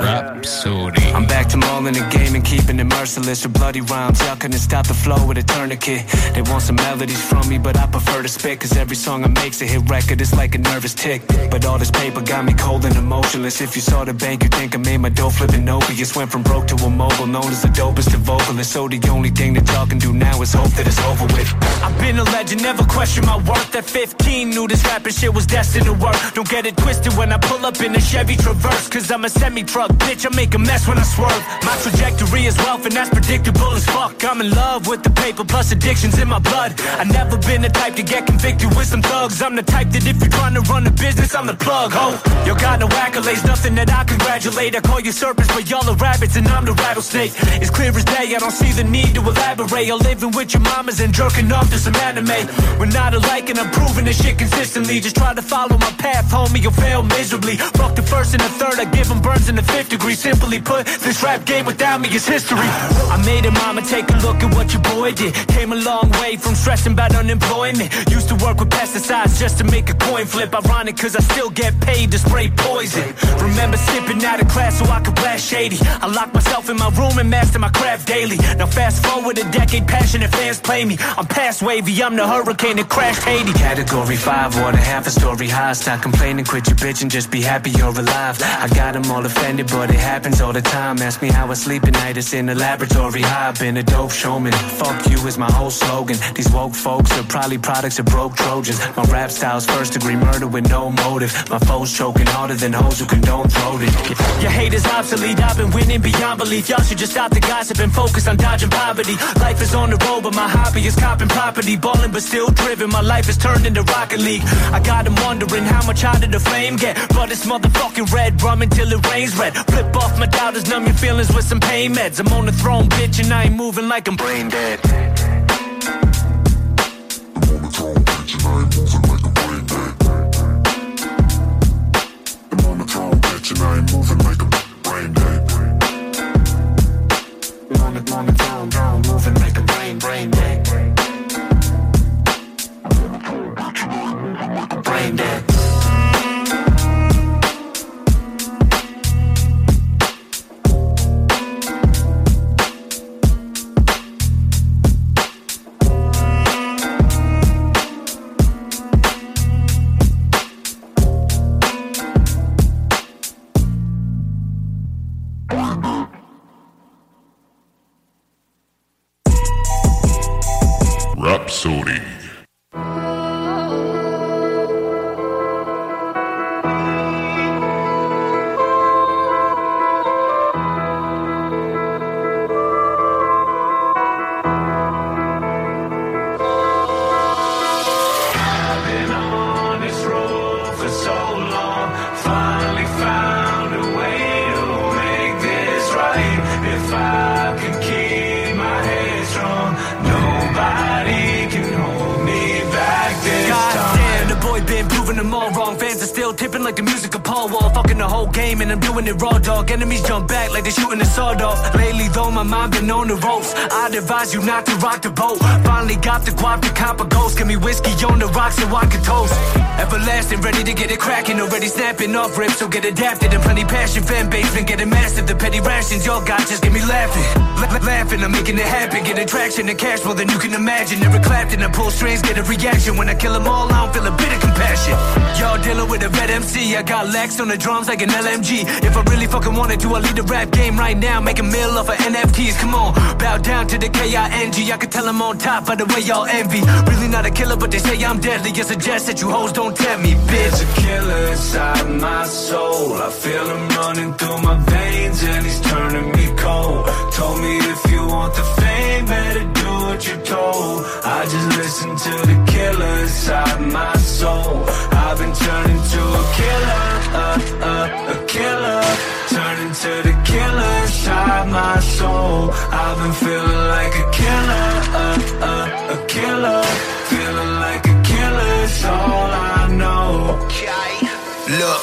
Speaker 2: Rapsodie.
Speaker 29: I'm back to mauling the game and keeping it merciless with bloody rhymes. Y'all couldn't stop the flow with a tourniquet. They want some melodies from me, but I prefer to spit. Cause every song I make's a hit record. It's like a nervous tick. But all this paper got me cold and emotionless. If you saw the bank, you'd think I made my dough flipping opiates. Went from broke to a mogul, known as the dopest of vocalists. So the only thing that y'all can do now is hope that it's over with.
Speaker 18: I've been a legend, never question my worth. At 15, knew this rapping shit was destined to work. Don't get it twisted when I pull up in a Chevy Traverse. Cause I'm a semi truck, bitch. I make a mess when I swerve. My trajectory is wealth, and that's predictable as fuck. I'm in love with the paper, plus addictions in my blood. I never been the type to get convicted with some thugs. I'm the type that if you're trying to run a business, I'm the plug. Ho, you got no accolades, nothing that I congratulate. I call you serpents, but y'all are rabbits, and I'm the rattlesnake. It's clear as day, I don't see the need to elaborate. You're living with your mamas and jerking off to some anime. We're not alike, and I'm proving this shit consistently. Just try to follow my path, homie, you'll fail miserably. Fuck the first and the third, I give them burns in the fifth degree. Simply put, this rap game without me is history. I made it, mama, take a look at what your boy did. Came a long way from stressing about unemployment. Used to work with pesticides just to make a coin flip. Ironic, cause I still get paid to spray poison. Remember sipping out of class so I could blast shady. I locked myself in my room and master my craft daily. Now fast forward a decade, passionate fans play me. I'm past wavy, I'm the hurricane that crashed Haiti.
Speaker 29: Category 5, water half a story high. Stop complaining, quit your bitch and just be happy you're alive. I got them all offended, but it happens all the time. Ask me how I sleep at night, it's in the laboratory high. Been a dope showman. Fuck you is my whole slogan. These woke folks are probably products of broke Trojans. My rap style's first degree murder with no motive. My foes choking harder than hoes who condone throated.
Speaker 18: Your hate is obsolete, I've been winning beyond belief. Y'all should just stop the gossip and focus on dodging poverty. Life is on the road, but my hobby is copping property. Balling, but still driven. My life is turned into Rocket League. I got them wondering how much higher the flame get. But it's motherfucking red rum until it rains red. Flip off my doubters, numb your feelings with some pain meds. I'm on the throne, bitch, and I ain't moving like
Speaker 29: a brain dead. I'm on the throne, bitch, and I ain't moving like I'm brain dead. I'm on the throne, bitch, and I ain't moving like a brain dead. Snapping off rips, so get adapted. And plenty passion, fan base been getting massive. The petty rations y'all got just get me laughing. La- laughing, I'm making it happen. Get attraction and cash more than you can imagine. Never clapped and I pull strings, get a reaction. When I kill them all, I don't feel a bit of compassion. Y'all dealing with a red MC. I got Lex on the drums like an LMG. If I really fucking wanted to, I'd lead the rap game right now. Make a meal off of NFTs. Come on, bow down to the K-I-N-G. I can tell I'm on top by the way y'all envy. Really not a killer, but they say I'm deadly. I suggest that you hoes don't tempt me, bitch.
Speaker 28: There's a killer inside my soul. I feel him running through my veins and he's turning me cold. Told me if you want the fame, better do what you're told. I just listen to the killer inside my soul. I've been turning to a killer, uh, uh, a killer. Turning to the killer inside my soul. I've been feeling like a killer, uh, uh, a killer. Feeling like a killer is all I know.
Speaker 30: Look,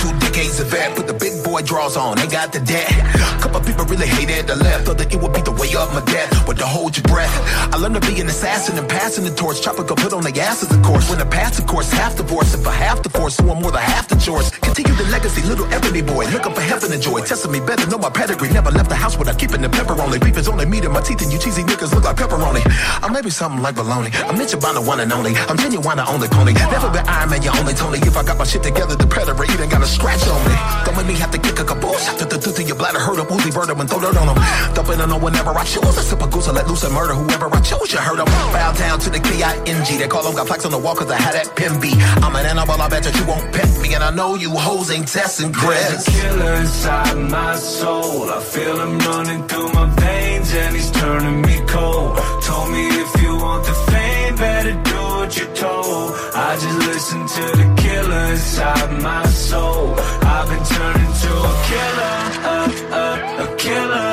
Speaker 30: two decades of that, put the big boy draws on, ain't got the debt. Couple people really hated the left, thought that it would be the way of my death. But to hold your breath, I learned to be an assassin and passing the torch. Chopper could put on the asses, of course. When the past, of course, half divorce, If I half the force, doing more than half the chores. Continue the legacy, little ebony boy, looking for heaven and joy. Testing me better, know my pedigree. Never left the house without keeping the pepper only. Beef is only meat in my teeth, and you cheesy niggas look like pepperoni. I'm maybe something like baloney. I'm Mitch the one and only. I'm genuine, the only pony. Never been Iron Man, you only Tony. If I got my shit together, the predator even got a scratch on me. Don't make me have to kick a caboose. To the to your bladder, hurt him, Uzi him, and throw dirt on him. Dumping on him whenever I choose. I sip a goose, I let loose and murder whoever I choose. You heard him. Bow down to the K-I-N-G. They call him, got plaques on the wall cause I had that pin B. I'm an animal, I bet that you won't pet me. And I know you hoes ain't testing
Speaker 28: There's
Speaker 30: Chris.
Speaker 28: a killer inside my soul. I feel him running through my veins and he's turning me cold. Told me if you want the fame, better do what you're told. I just listen to the killer inside my soul. I've been turning to a killer, uh, uh, a killer.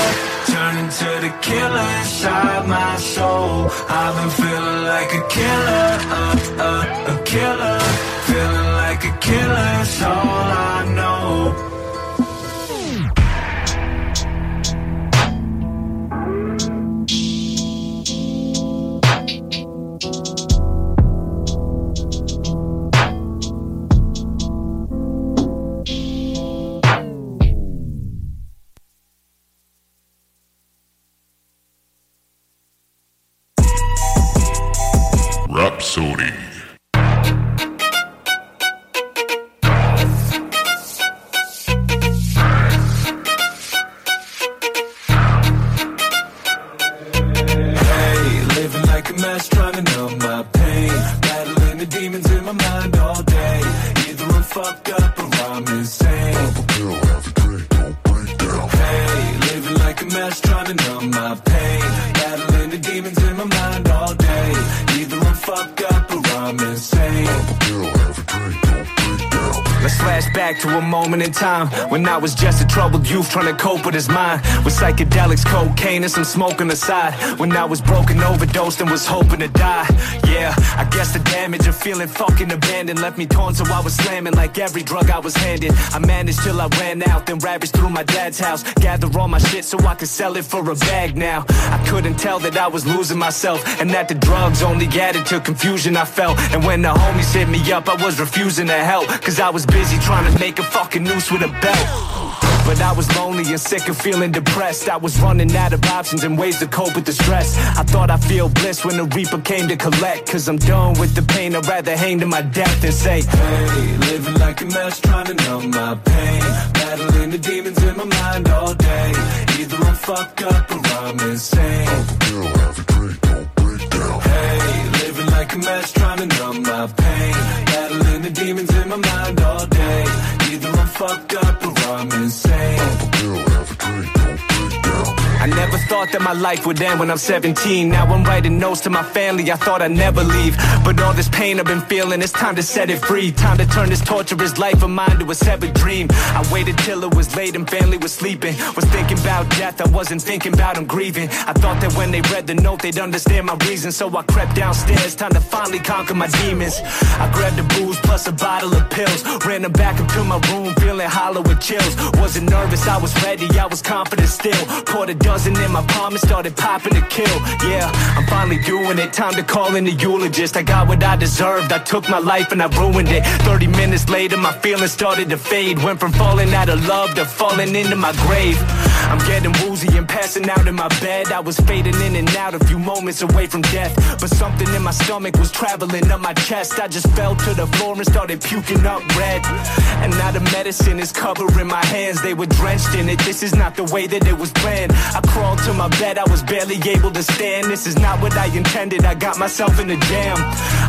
Speaker 28: Turning to the killer inside my soul. I've been feeling like a killer, uh, uh, a killer. Feeling like a killer is all I know.
Speaker 29: I was just a troubled youth trying to cope with his mind. With psychedelics, cocaine, and some smoke on the side. When I was broken, overdosed, and was hoping to die. Yeah, I guess the damage of feeling fucking abandoned left me torn, so I was slamming like every drug I was handed. I managed till I ran out, then ravaged through my dad's house. Gather all my shit so I could sell it for a bag now. I couldn't tell that I was losing myself, and that the drugs only added to confusion I felt. And when the homies hit me up, I was refusing to help, cause I was busy trying to make a fucking noose with a belt. But I was lonely and sick of feeling depressed. I was running out of options and ways to cope with the stress. I thought I'd feel bliss when the reaper came to collect. Cause I'm done with the pain, I'd rather hang to my death than say,
Speaker 28: Hey, living like a mess, trying to numb my pain. Battling the demons in my mind all day. Either I'm fucked up or I'm insane. Hey, living like a mess, trying to numb my pain. Battling the demons in my mind all day. Fucked up or I'm insane.
Speaker 29: I never thought that my life would end when I'm 17. Now I'm writing notes to my family, I thought I'd never leave. But all this pain I've been feeling, it's time to set it free. Time to turn this torturous life of mine to a severed dream. I waited till it was late and family was sleeping. Was thinking about death, I wasn't thinking about them grieving. I thought that when they read the note, they'd understand my reason. So I crept downstairs, time to finally conquer my demons. I grabbed a booze plus a bottle of pills. Ran them back into my room, feeling hollow with chills. Wasn't nervous, I was ready, I was confident still. Caught a dozen in my palm and started popping to kill. Yeah, I'm finally doing it. Time to call in the eulogist. I got what I deserved. I took my life and I ruined it. 30 minutes later, my feelings started to fade. Went from falling out of love to falling into my grave. I'm getting woozy and passing out in my bed. I was fading in and out, a few moments away from death. But something in my stomach was traveling up my chest. I just fell to the floor and started puking up red. And now the medicine is covering my hands. They were drenched in it. This is not the way that it was planned. I crawled to my bed, I was barely able to stand. This is not what I intended. I got myself in a jam.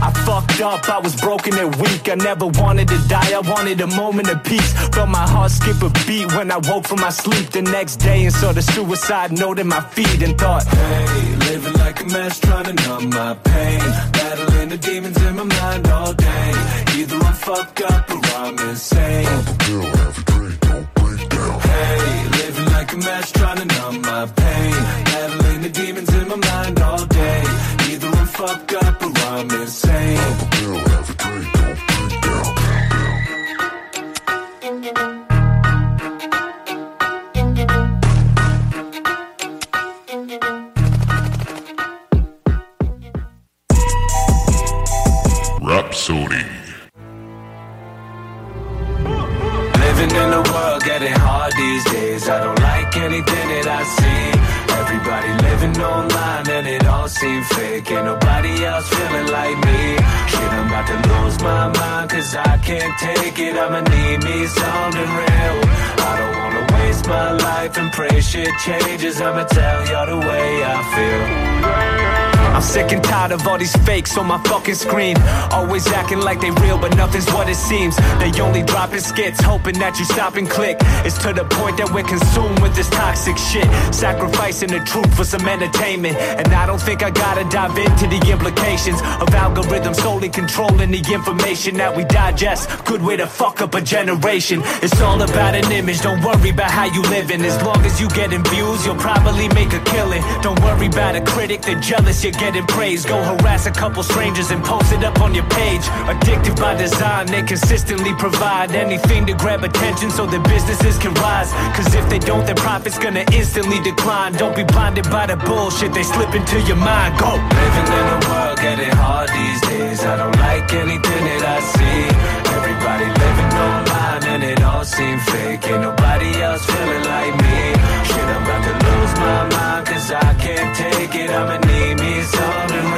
Speaker 29: I fucked up, I was broken and weak. I never wanted to die, I wanted a moment of peace. Felt my heart skip a beat when I woke from my sleep the next day and saw the suicide note in my feet and thought,
Speaker 28: Hey, living like a mess, trying to numb my pain. Battling the demons in my mind all day. Either I'm fucked up or I'm insane. Hey, living like a trying to numb my pain. Battling the demons in my mind all day. Either I'm fucked up or I'm insane. Rapsodie. In a world getting hard these days. I don't like anything that I see. Everybody living online and it all seems fake. Ain't nobody else feeling like me. Shit, I'm about to lose my mind cause I can't take it. I'ma need me something real. I don't wanna waste my life and pray shit changes. I'ma tell y'all the way I feel.
Speaker 29: I'm sick and tired of all these fakes on my fucking screen. Always acting like they real, but nothing's what it seems. They only dropping skits, hoping that you stop and click. It's to the point that we're consumed with this toxic shit. Sacrificing the truth for some entertainment. And I don't think I gotta dive into the implications of algorithms solely controlling the information that we digest. Good way to fuck up a generation. It's all about an image, don't worry about how you living. As long as you getting views, you'll probably make a killing. Don't worry about a critic, they're jealous, you're getting praise. Go harass a couple strangers and post it up on your page. Addictive by design, they consistently provide anything to grab attention so their businesses can rise. Cause if they don't, their profit's gonna instantly decline. Don't be blinded by the bullshit they slip into your mind. Go!
Speaker 28: Living in a world getting hard these days. I don't like anything that I see. Everybody living online and it all seems fake. Ain't nobody else feeling like me. Shit, I'm about to lose my mind cause I can't take it. I'ma need me something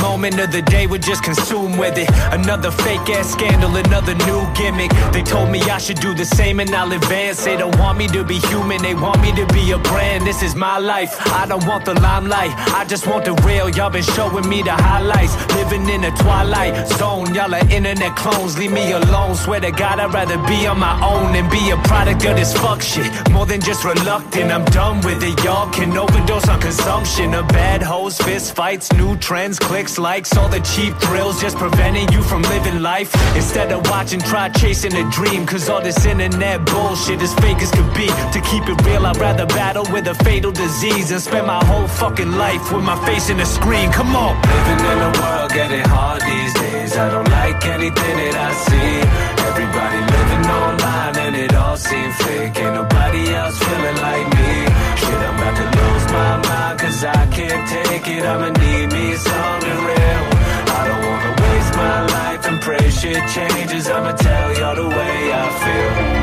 Speaker 29: moment of the day we're just consumed with it. Another fake ass scandal, another new gimmick. They told me I should do the same and I'll advance. They don't want me to be human, they want me to be a brand. This is my life. I don't want the limelight. I just want the real. Y'all been showing me the highlights. Living in a twilight zone. Y'all are internet clones. Leave me alone. Swear to God, I'd rather be on my own and be a product of this fuck shit. More than just reluctant. I'm done with it. Y'all can overdose on consumption of bad hoes, fist fights, new trends, clicks, likes, all the cheap thrills just preventing you from living life. Instead of watching, try chasing a dream. Cause all this internet bullshit is fake as could be. To keep it real, I'd rather battle with a fatal disease and spend my whole fucking life with my face in a screen. Come on.
Speaker 28: Living in a world getting hard these days. I don't like anything that I see. Everybody living online and it all seems fake. Ain't nobody else cause I can't take it. I'ma need me something real. I don't wanna waste my life and pray shit changes. I'ma tell y'all the way I feel.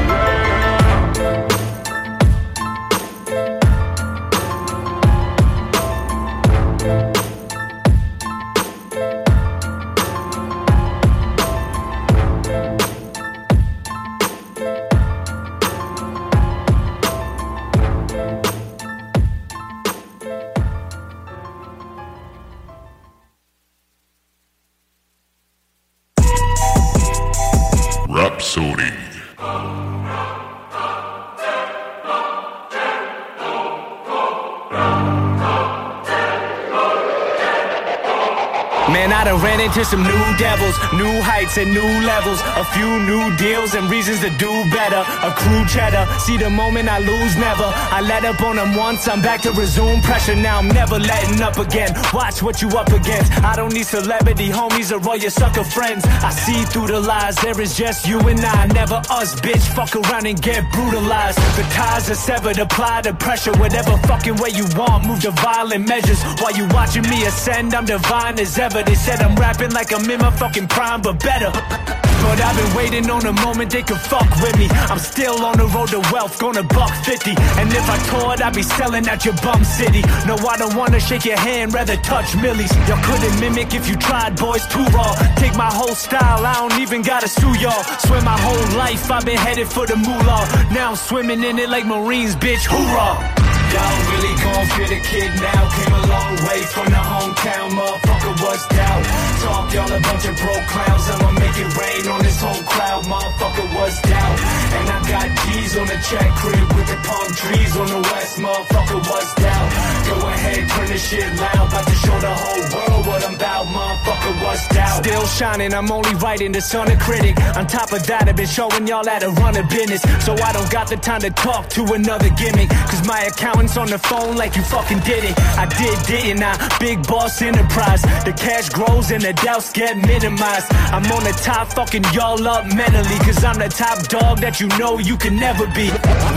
Speaker 29: Ran into some new devils, new heights and new levels. A few new deals and reasons to do better. A crew cheddar, see the moment I lose, never. I let up on them once, I'm back to resume pressure. Now I'm never letting up again. Watch what you up against. I don't need celebrity homies or all your sucker friends. I see through the lies, there is just you and I, never us, bitch. Fuck around and get brutalized. The ties are severed, apply the pressure, whatever fucking way you want. Move to violent measures while you watching me ascend. I'm divine as ever. They said I'm rapping like I'm in my fucking prime, but better. But I've been waiting on a moment they could fuck with me. I'm still on the road to wealth, gonna buck 50. And if I toured, I'd be selling at your bum city. No, I don't wanna shake your hand, rather touch millies. Y'all couldn't mimic if you tried, boys, too raw. Take my whole style, I don't even gotta sue y'all. Swear my whole life I've been headed for the moolah. Now I'm swimming in it like Marines, bitch, hoorah! Y'all really gon' feel the kid now Came a long way from the hometown Motherfucker, what's doubt? Talk y'all a bunch of broke clowns I'ma make it rain on this whole crowd Motherfucker, what's doubt? And I got G's on the check crib With the palm trees on the west Motherfucker, what's doubt? Go ahead, turn this shit loud About to show the whole world what I'm about Motherfucker, what's doubt? Still shining, I'm only writing the son of critic On top of that, I've been showing y'all how to run a business So I don't got the time to talk to another gimmick Cause my account on the phone like you fucking did it. I did, didn't I? Big boss enterprise. The cash grows and the doubts get minimized. I'm on the top, fucking y'all up mentally. Cause I'm the top dog that you know you can never be.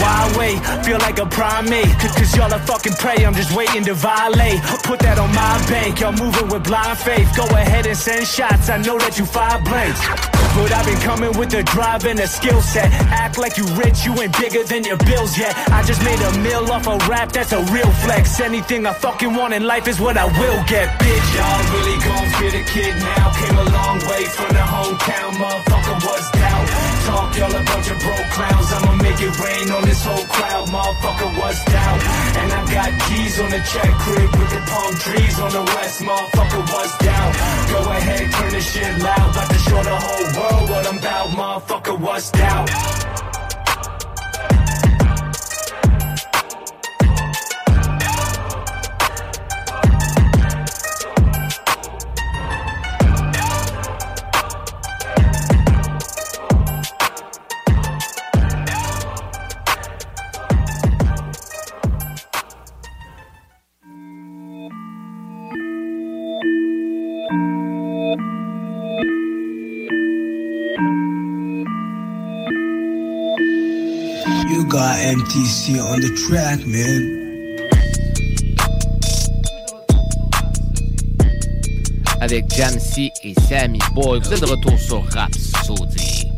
Speaker 29: Why wait? Feel like a primate. Cause, cause y'all are fucking prey. I'm just waiting to violate. Put that on my bank. Y'all moving with blind faith. Go ahead and send shots. I know that you fire blanks. But I've been coming with the drive and a skill set. Act like you rich, you ain't bigger than your bills yet. I just made a meal off a rap, that's a real flex. Anything I fucking want in life is what I will get, bitch. Y'all really gon' fit a kid now. Came a long way from the hometown, motherfucker, was down. Talk y'all a bunch of broke clowns. I'ma make it rain on this whole crowd, motherfucker, was down. And I got G's on the check crib with the palm trees on the west, motherfucker, was down. Go ahead, turn this shit loud, about to show the whole world what I'm about, motherfucker, was doubt?
Speaker 31: MTC on the track, man.
Speaker 5: Avec et Sammy Boy, vous êtes de retour sur Rhapsody.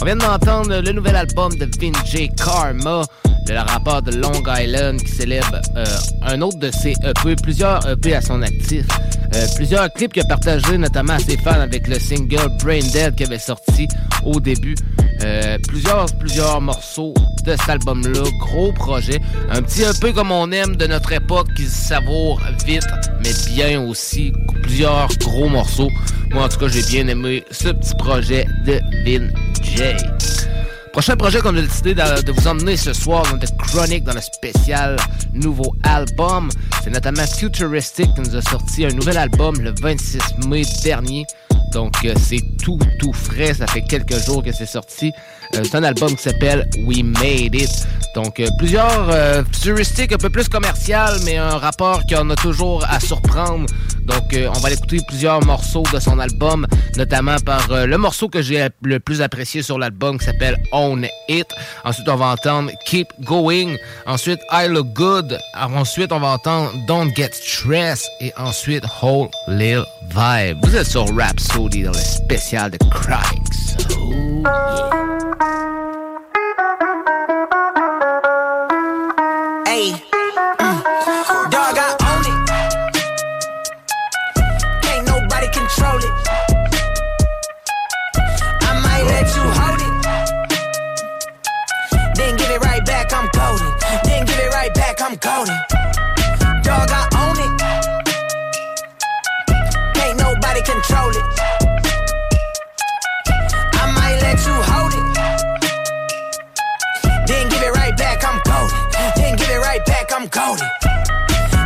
Speaker 5: On vient d'entendre le nouvel album de Vinjay Karma, le rappeur de Long Island qui célèbre euh, un autre de ses EP, plusieurs EP à son actif. Euh, plusieurs clips qu'il a partagé notamment à ses fans avec le single Brain Dead qui avait sorti au début. Euh, plusieurs, plusieurs morceaux de cet album-là, gros projet. Un petit EP comme on aime de notre époque qui se savoure vite, mais bien aussi. Plusieurs gros morceaux. Moi, en tout cas, j'ai bien aimé ce petit projet de Vin J. Prochain projet qu'on a décidé de, de vous emmener ce soir dans The Chronic, dans le spécial nouveau album, c'est notamment Futuristic qui nous a sorti un nouvel album le 26 mai dernier. Donc euh, c'est tout tout frais, ça fait quelques jours que c'est sorti. Euh, c'est un album qui s'appelle We Made It. Donc euh, plusieurs euh, futuristiques, un peu plus commercial, mais un rapport qui en a toujours à surprendre. Donc euh, on va écouter plusieurs morceaux de son album, notamment par le morceau que j'ai le plus apprécié sur l'album qui s'appelle Own It. Ensuite on va entendre Keep Going. Ensuite I Look Good. Ensuite on va entendre Don't Get Stressed. Et ensuite Whole Lil Vibe. Vous êtes sur Rhapsody dans le spécial de Crikes. Oh yeah.
Speaker 32: Thank you. Goldie.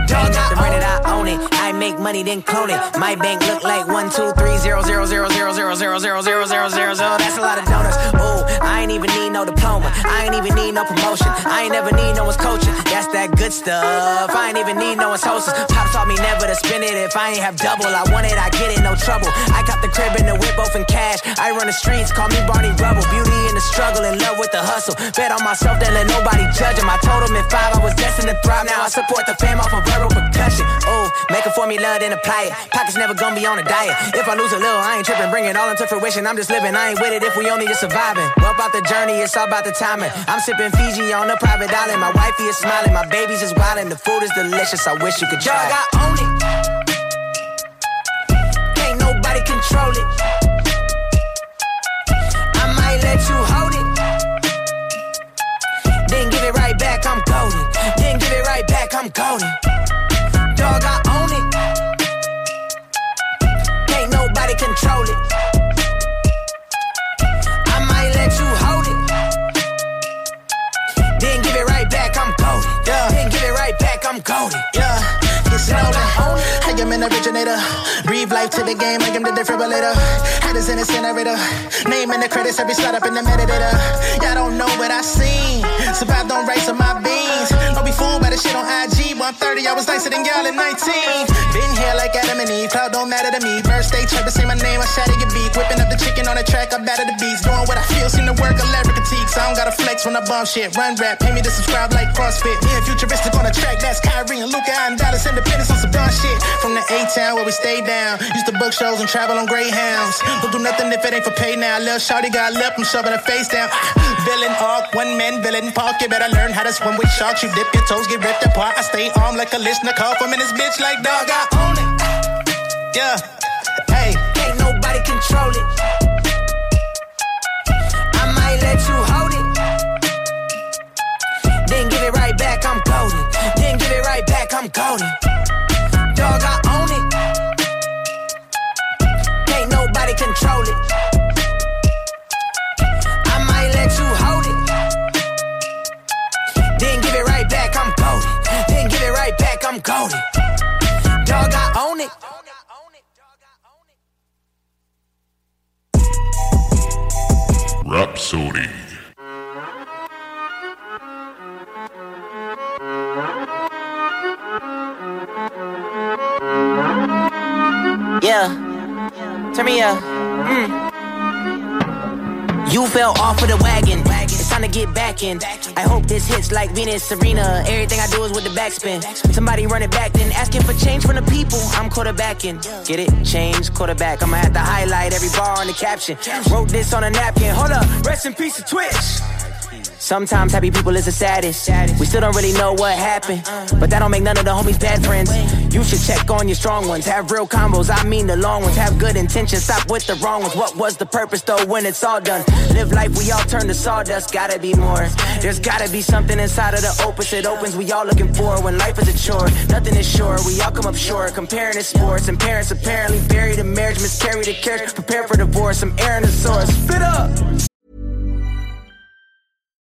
Speaker 32: Dog got on it, I own it. I make money, then clone it. My bank look like one, two, three, zero, zero, zero, zero, zero, zero, zero, zero, zero, zero, zero. That's a lot of donuts. Ooh, I ain't even need no diploma. I ain't even need no promotion. I ain't never need no one's coaching. That's that good stuff. I ain't even need no one's hostess. Pop taught me never to spend it if I ain't have double. I want it, I get it, no trouble. I got the crib and the whip, both in cash. I run the streets, call me Barney Rubble. Beauty in the struggle, in love with the hustle. Bet on myself, then let nobody judge him. I told him at five I was destined to thrive. Now I support the fam off of verbal percussion. Oh, make a formula, then apply it. Pockets never gonna be on a diet. If I lose a little, I ain't tripping. Bring it all into fruition. I'm just living, I ain't with it if we only just surviving. What about the journey? It's all about the timing. I'm sipping Fiji on a private island. My wifey is smiling, my baby's just wildin'. The food is delicious. I wish you could try. Dog, I own it. Can't nobody control it. I might let you hold it. Then give it right back, I'm golden. Then give it right back, I'm golden. Yeah.
Speaker 33: I am an originator. Breathe life to the game. I am the defibrillator. Head is an incinerator. Name in the credits. Every start up in the metadata. Y'all don't know what I seen. Survived on rice on my beans. Don't be fooled by the shit on IG. 130, I was nicer than y'all at 19. Been here like Adam and Eve. Cloud don't matter to me. Birthday, to say my name. I shatter your beat. Whipping up the chicken on the track. I batter the beats. Doing what I feel. Seem to work. Elaborate critiques. I don't gotta flex when I bump shit. Run rap. Pay me to subscribe like CrossFit. Yeah, futuristic on the track. That's Kyrie and Luka and Dallas Independence on some dumb shit. From the A-town where we stay down. Used to book shows and travel on Greyhounds. Don't do nothing if it ain't for pay now. Little shorty got lip. I'm shoving her face down. Ah, villain arc. One man villain park. You better learn how to swim with sharks. You dip your toes, get ripped apart. I stay armed like a listener. Call from in this bitch like dog. I own it. Yeah. Hey.
Speaker 32: Can't nobody control it. I might let you hold it. Then give it right back, I'm golden. Then give it right back, I'm golden. Dog, I own it. Can't nobody control it. Golden. Dog, I own it.
Speaker 2: Rapsodie.
Speaker 32: Yeah. Turn me up. Mm. You fell off of the wagon. Time to get back in. I hope this hits like Venus Serena. Everything I do is with the backspin. Somebody run it back, then asking for change from the people. I'm quarterbacking. Get it? Change quarterback. I'ma have to highlight every bar on the caption. Wrote this on a napkin. Hold up. Rest in peace to Twitch. Sometimes happy people is the saddest. We still don't really know what happened, but that don't make none of the homies bad friends. You should check on your strong ones. Have real combos, I mean the long ones. Have good intentions, stop with the wrong ones. What was the purpose though when it's all done? Live life, we all turn to sawdust. Gotta be more. There's gotta be something inside of the opus it opens. We all looking for when life is a chore. Nothing is sure. We all come up short. Comparing to sports and parents apparently buried in marriage, miscarried a carriage, prepare for divorce. I'm airing the source. Spit up.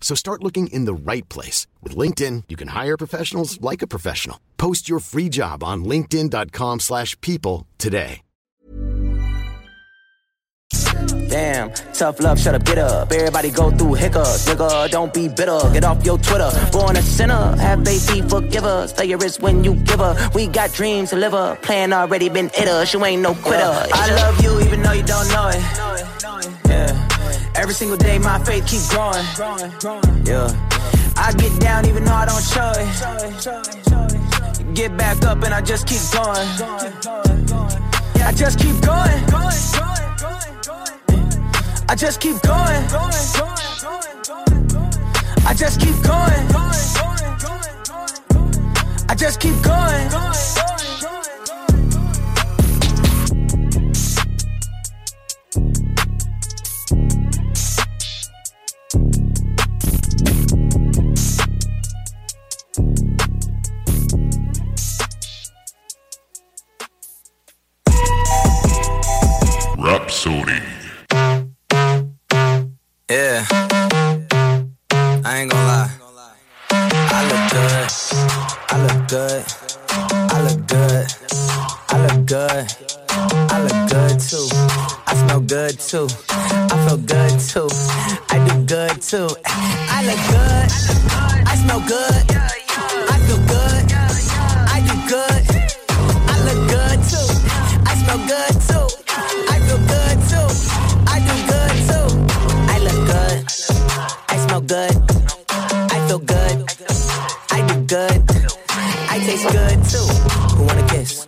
Speaker 34: So start looking in the right place. With LinkedIn, you can hire professionals like a professional. Post your free job on linkedin.com slash people today.
Speaker 32: Damn, tough love, shut up, get up. Everybody go through hiccups, nigga. Don't be bitter, get off your Twitter. Born a sinner, have faith, be forgiver. Stay your wrist when you give her. We got dreams to live her. Plan already been it us. You ain't no quitter. Uh, I love you even though you don't know it. Yeah. Every single day my faith keeps growing. Yeah. I get down even though I don't show it. Get back up and I just keep going. I just keep going. I just keep going. I just keep going. I just keep going.
Speaker 2: Rapsodie.
Speaker 32: Yeah. I ain't gonna lie. I look good. I look good. I look good. I look good. I look good too. I smell good too. I feel good too. I do good too. I look good. I smell good. I feel good. I do good. Good. I feel good. I do good. I taste good too. Who wanna kiss?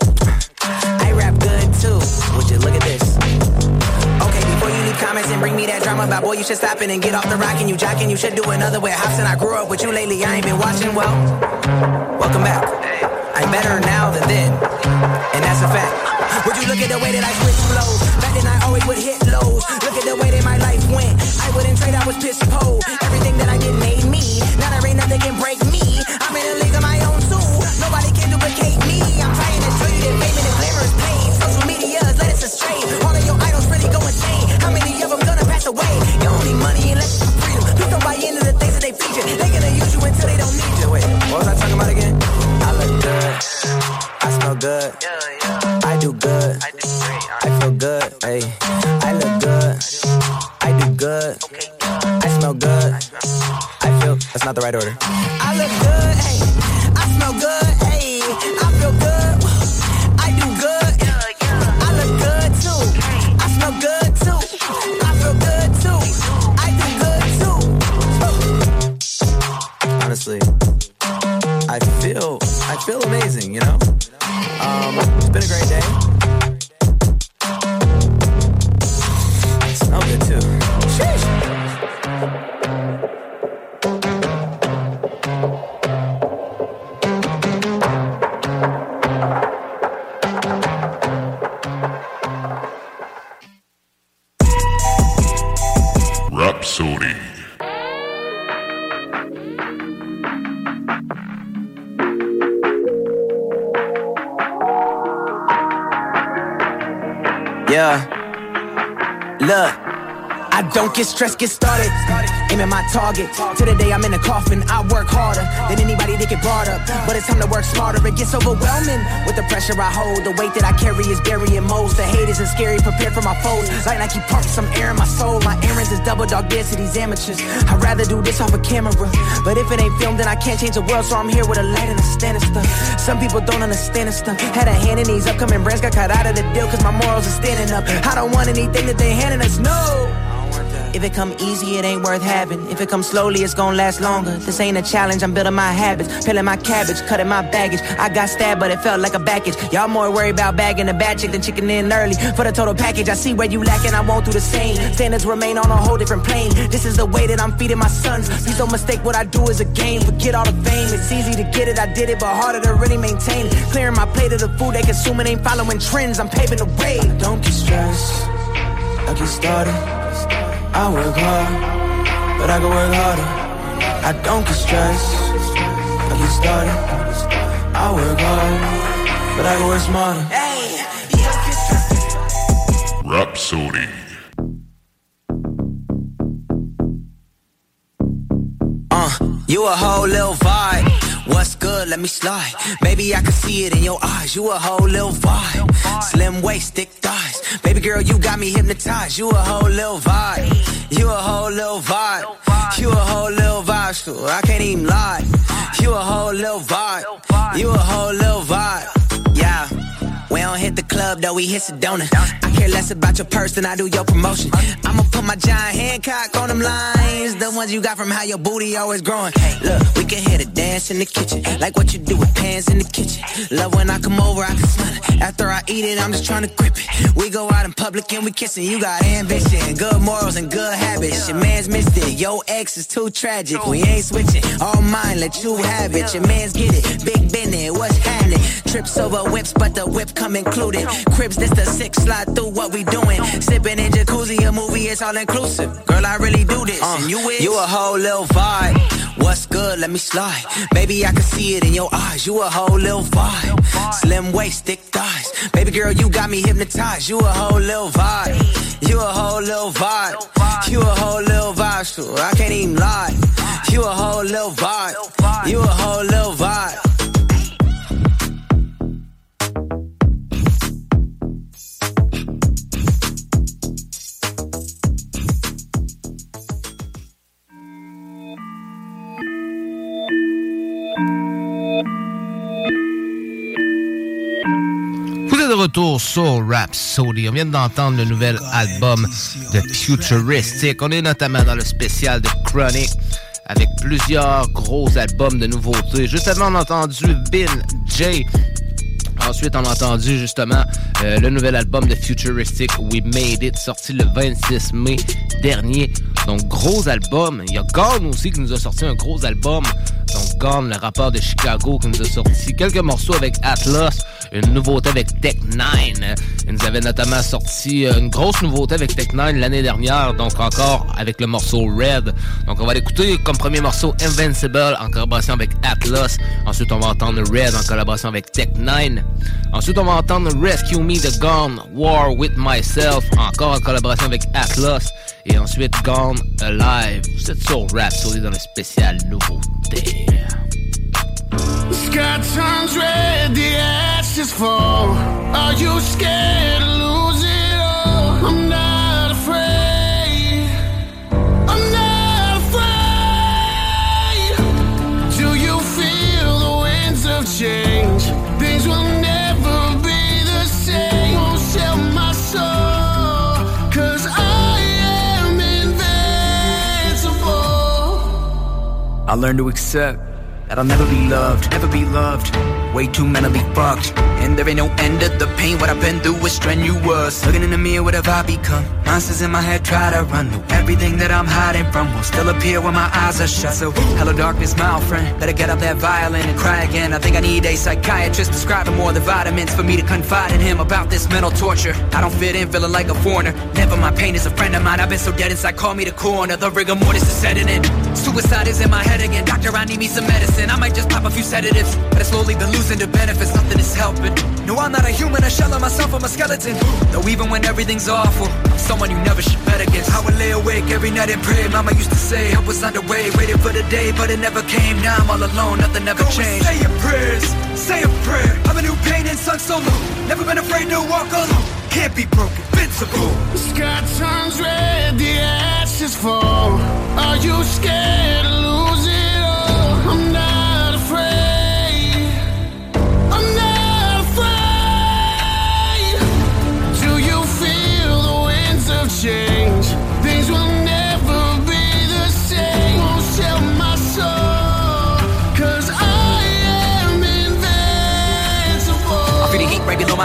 Speaker 32: I rap good too. Would you look at this? Okay, before you leave comments and bring me that drama about boy, you should stop it and get off the rock and you jocking. You should do another way. Hops and I grew up with you lately. I ain't been watching well. Welcome back. I'm better now than then, and that's a fact. Would you look at the way that I switch flows? Back then I always would hit lows. Look at the way that my life went. I wouldn't trade, I was pissed cold. Everything that I did made me. Now there ain't nothing can break me. I'm in a league of my own too. Nobody can duplicate me. I'm trying to show you that fame and the glamour is pain. Social media has led us astray. All of your idols really go insane. How many of them gonna pass away? You don't need money unless it's freedom. Don't buy into the things that they feature. They gonna use you until they don't need you. Wait, what was I talking about again? I look good. I smell good. I do good. I feel good. Hey, I look good. I do good. I smell good. I feel that's not the right order. I look good. Hey, I smell good. Hey, I feel good. I do good. I look good too. I smell good too. I feel good too. I do good too. Honestly, I feel I feel amazing. You know, um, it's been a great day. Get stressed, get started. Aiming my target. To the day I'm in a coffin, I work harder than anybody that get brought up. But it's time to work smarter. It gets overwhelming with the pressure I hold. The weight that I carry is burying most. The hate isn't scary, prepared for my foes. Like Nike pump, some air in my soul. My errands is double dog dead to these amateurs. I'd rather do this off a camera. But if it ain't filmed, then I can't change the world. So I'm here with a light and a stand stuff. Some people don't understand stuff. Had a hand in these upcoming brands, got cut out of the deal cause my morals are standing up. I don't want anything that they handing us, no. If it come easy, it ain't worth having. If it come slowly, it's gonna last longer. This ain't a challenge, I'm building my habits. Peeling my cabbage, cutting my baggage. I got stabbed, but it felt like a package. Y'all more worried about bagging a bad chick than chicken in early. For the total package, I see where you lacking, I won't do the same. Standards remain on a whole different plane. This is the way that I'm feeding my sons. Please don't mistake what I do as a game. Forget all the fame. It's easy to get it, I did it, but harder to really maintain. Clearing my plate of the food they consuming ain't following trends. I'm paving the way. Don't get stressed. I get started. I work hard, but I can work harder. I don't get stressed. I get started. I work hard, but I can work smarter.
Speaker 2: Rapsodie.
Speaker 32: Uh, you a whole little vibe. What's good? Let me slide. Baby, I can see it in your eyes. You a whole little vibe. Slim waist, thick thighs. Baby girl, you got me hypnotized. You a whole little vibe. You a whole little vibe. You a whole little vibe. I can't even lie. You a whole little vibe. You a whole little vibe. Don't hit the club though we hit Sedona. I care less about your purse than I do your promotion. I'ma put my giant Hancock on them lines. The ones you got from how your booty always growing. Look, we can hear the dance in the kitchen. Like what you do with pans in the kitchen. Love when I come over, I can smell it. After I eat it, I'm just trying to grip it. We go out in public and we kissing. You got ambition, good morals and good habits. Your man's missed it. Your ex is too tragic. We ain't switching. All mine, let you have it. Your man's get it. Big Benny, what's happening? Trips over whips, but the whip come included. Cribs, this the six slide through what we doing. Sipping in jacuzzi, a movie, it's all inclusive. Girl, I really do this. Uh, and you is? You a whole little vibe. What's good? Let me slide. Baby, I can see it in your eyes. You a whole little vibe. Slim waist, thick thighs. Baby girl, you got me hypnotized. You a whole little vibe. You a whole little vibe. You a whole little vibe. I can't even lie. You a whole little vibe. You a whole little
Speaker 5: retour sur Rhapsody. On vient d'entendre le nouvel album de Futuristic. On est notamment dans le spécial de Chronic avec plusieurs gros albums de nouveautés. Juste avant, on a entendu Bin J. Ensuite, on a entendu justement euh, le nouvel album de Futuristic, We Made It, sorti le 26 mai dernier. Donc, gros album. Il y a Gone aussi qui nous a sorti un gros album. Donc, Gone, le rappeur de Chicago, qui nous a sorti quelques morceaux avec Atlas, une nouveauté avec Tech 9. Il nous avait notamment sorti euh, une grosse nouveauté avec Tech 9 l'année dernière, donc encore avec le morceau Red. Donc, on va l'écouter comme premier morceau Invincible en collaboration avec Atlas. Ensuite, on va entendre Red en collaboration avec Tech 9. Ensuite, on va entendre Rescue Me the Gone, War with Myself, encore en collaboration avec Atlas. Et ensuite, Gone Alive. Vous êtes sur Rhapsody dans le spécial nouveauté.
Speaker 35: Sky turns red, the ashes fall. Are you scared to lose it all? I'm not afraid. I'm not afraid. Do you feel the winds of change? Things will never be the same. Won't sell my soul, 'cause I am invincible.
Speaker 36: I learned to accept that I'll never be loved, never be loved. Way too mentally fucked. And there ain't no end to the pain. What I've been through is strenuous. Looking in the mirror, what have I become? Monsters in my head try to run. Know everything that I'm hiding from will still appear when my eyes are shut. So, hello, darkness, my old friend. Better get up that violin and cry again. I think I need a psychiatrist prescribing more of the vitamins for me to confide in him about this mental torture. I don't fit in, feeling like a foreigner. Never my pain is a friend of mine. I've been so dead inside, call me the coroner. The rigor mortis is setting in. Suicide is in my head again. Doctor, I need me some medicine. I might just pop a few sedatives, but I've slowly been losing the benefits. Nothing is helping. No, I'm not a human, a shell of myself, I'm a skeleton. Though even when everything's awful, I'm someone you never should bet against. I would lay awake every night and pray. Mama used to say help was underway, waiting for the day, but it never came. Now I'm all alone, nothing ever
Speaker 35: Go
Speaker 36: changed.
Speaker 35: say your prayers,
Speaker 36: say a prayer. I'm a new pain and sung solo. Never been afraid to walk alone. Can't be broken, invincible.
Speaker 35: The sky turns red, the ashes fall. Are you scared to lose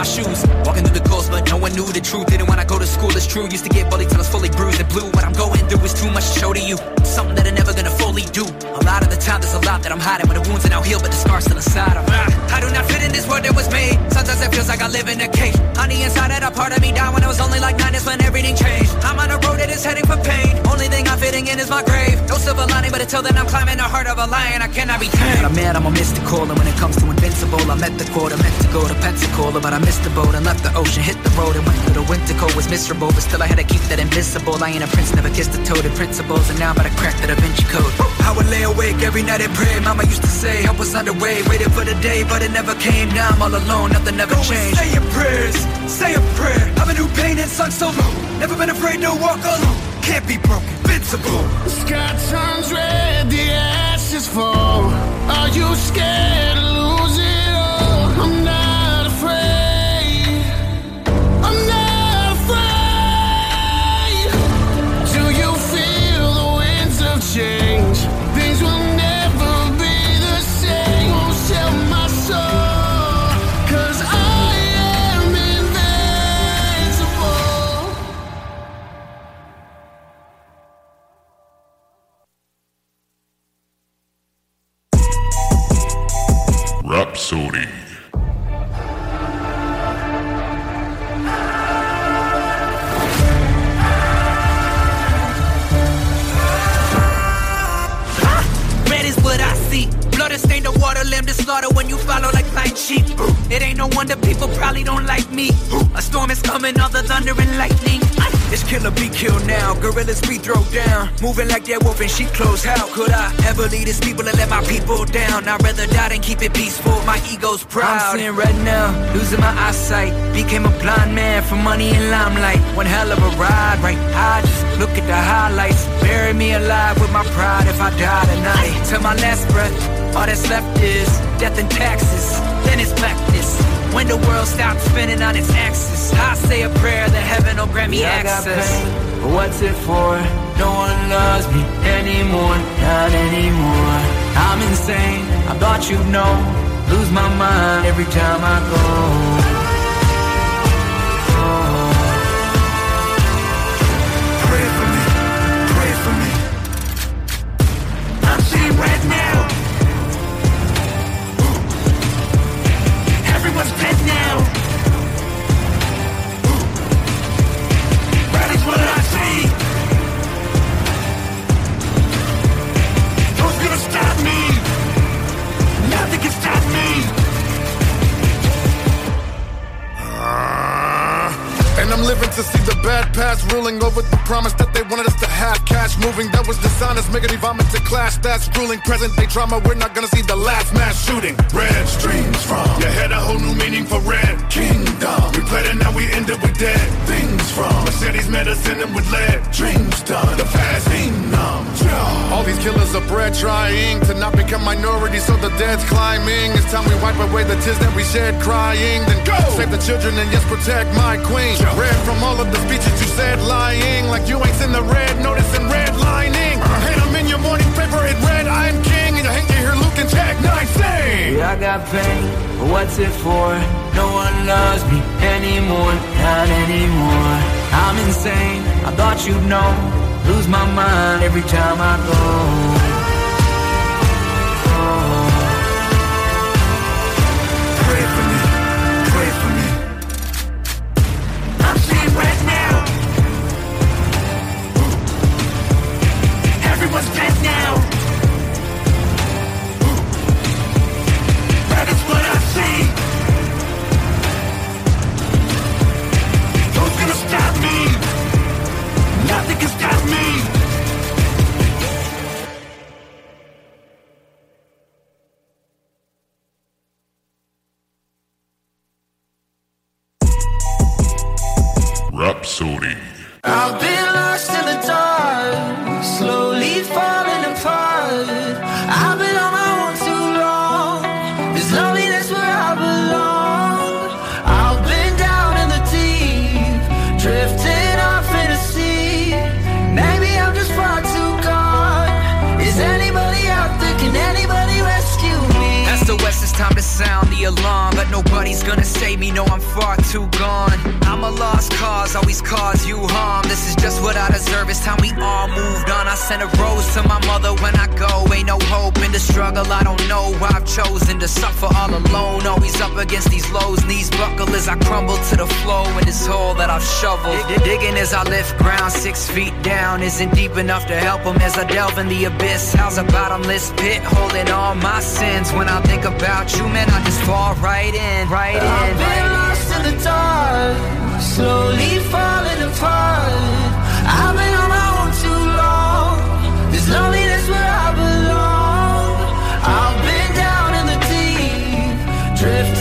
Speaker 36: my shoes. Walking through the coast, but no one knew the truth. Didn't wanna go to school, it's true. Used to get bullied till I was fully bruised and blue. What I'm going through is too much to show to you. Something that I'm never gonna fully do. A lot of the time, there's a lot that I'm hiding. When the wounds are now healed, but the scars still inside. I'm, I do not fit in this world that was made. Sometimes it feels like I live in a cage. On the inside, that a part of me died when I was only like nine. That's when everything changed. I'm on a road that is heading for pain. Only thing I'm fitting in is my grave. No silver lining, but until then, I'm climbing the heart of a lion. I cannot be tamed. I'm mad, I'm a mystical. And when it comes to invincible, I met the quota. Meant to go to Pensacola, but I missed the boat and left the ocean. Hit the road and went through the winter cold. Was miserable, but still I had to keep that invincible. I ain't a prince, never kissed a toad. principles, and now I'm about to crack the Da Vinci Code. I would lay awake every night and pray. Mama used to say help was way. Waited for the day, but it never came. Now I'm all alone, nothing ever
Speaker 35: Go
Speaker 36: changed.
Speaker 35: say your prayers,
Speaker 36: say a prayer. I'm a new pain and sung solo. Never been afraid to walk alone. Can't be broken, invincible.
Speaker 35: The sky turns red, the ashes fall. Are you scared to lose
Speaker 2: Rapsodie.
Speaker 36: Red now, gorillas be thrown down. Moving like that wolf in sheep clothes. How could I ever lead these people and let my people down? I'd rather die than keep it peaceful. My ego's proud. I'm seeing red now, losing my eyesight. Became a blind man for money and limelight. One hell of a ride, right? I just look at the highlights. Bury me alive with my pride if I die tonight. Till my last breath, all that's left is death and taxes. Then it's blackness. When the world stops spinning on its axis, I say a prayer that heaven will grant me
Speaker 7: Yeah, I got
Speaker 36: access.
Speaker 7: But what's it for? No one loves me anymore, not anymore. I'm insane, I thought you'd know. Lose my mind every time I go.
Speaker 20: Past ruling over the promise that they wanted us to have cash moving. That was dishonest, making me vomit to class. That's ruling present day trauma. We're not gonna see the last mass shooting.
Speaker 37: Red streams from You had a whole new meaning for red Kingdom We played it, now we end up with dead Things from Mercedes medicine and with lead Dreams done The past ain't numb
Speaker 20: All these killers are bred trying to not become minorities, so the dead's climbing. It's time we wipe away the tears that we shed crying. Then go save the children and yes, protect my queen. Red from all of the speeches you said, lying like you ain't seen the red, noticing redlining. Hate I'm in your morning paper, it read I'm king, and I hate to hear Luke and Jack Knight sing.
Speaker 7: Yeah, I got pain, but what's it for? No one loves me anymore, not anymore. I'm insane, I thought you'd know. Lose my mind every time I go.
Speaker 36: Rapsodie. Sound the alarm. But nobody's gonna save me, no, I'm far too gone. I'm a lost cause, always cause you harm. This is just what I deserve, it's time we all moved on. I sent a rose to my mother when I go. Ain't no hope in the struggle, I don't know why I've chosen to suffer all alone. Always up against these lows, knees buckle as I crumble to the flow in this hole that I've shoveled. Dig- Digging as I lift ground six feet down isn't deep enough to help them as I delve in the abyss. How's a bottomless pit holding all my sins? When I think about you, man, I just fall right in, right in.
Speaker 7: I've been lost in the dark, slowly falling apart. I've been on my own too long. This loneliness where I belong. I've been down in the deep, drifting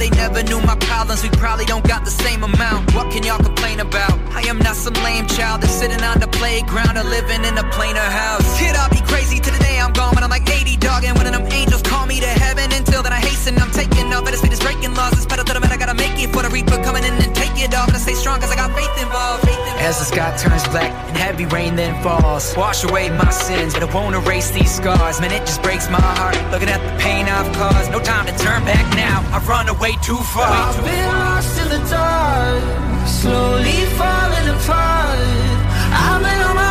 Speaker 36: they never knew my problems. We probably don't got the same amount. What can y'all complain about? I am not some lame child that's sitting on the playground or living in a plainer house. Kid, I'll be crazy to the day I'm gone, but I'm like 80 dog, and one of them angels call me to heaven. Until then, I hasten, I'm taking off. The speed is breaking laws. It's better to the man, I gotta make it for the reaper coming in and take it off. And I stay strong, cause I got faith involved. Faith involved. As the sky turns black and heavy rain then falls, wash away my sins, but it won't erase these scars. Man, it just breaks my heart looking at the pain I've caused. No time to turn back now. I've run away way too far.
Speaker 7: I've been lost in the dark, slowly falling apart.
Speaker 36: I've been on my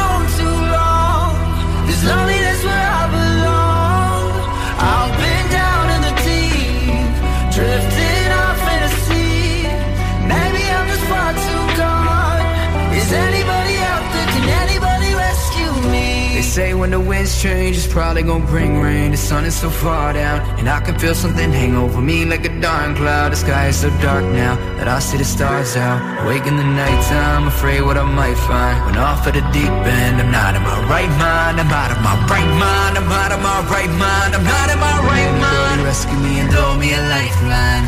Speaker 36: say when the winds change, it's probably gonna bring rain. The sun is so far down, and I can feel something hang over me like a dark cloud. The sky is so dark now that I see the stars out. Wake in the nighttime, afraid what I might find. When off at the deep end, I'm not in my right mind. I'm out of my right mind. I'm out of my right mind. I'm not in my right mind. Rescue me and throw me a lifeline.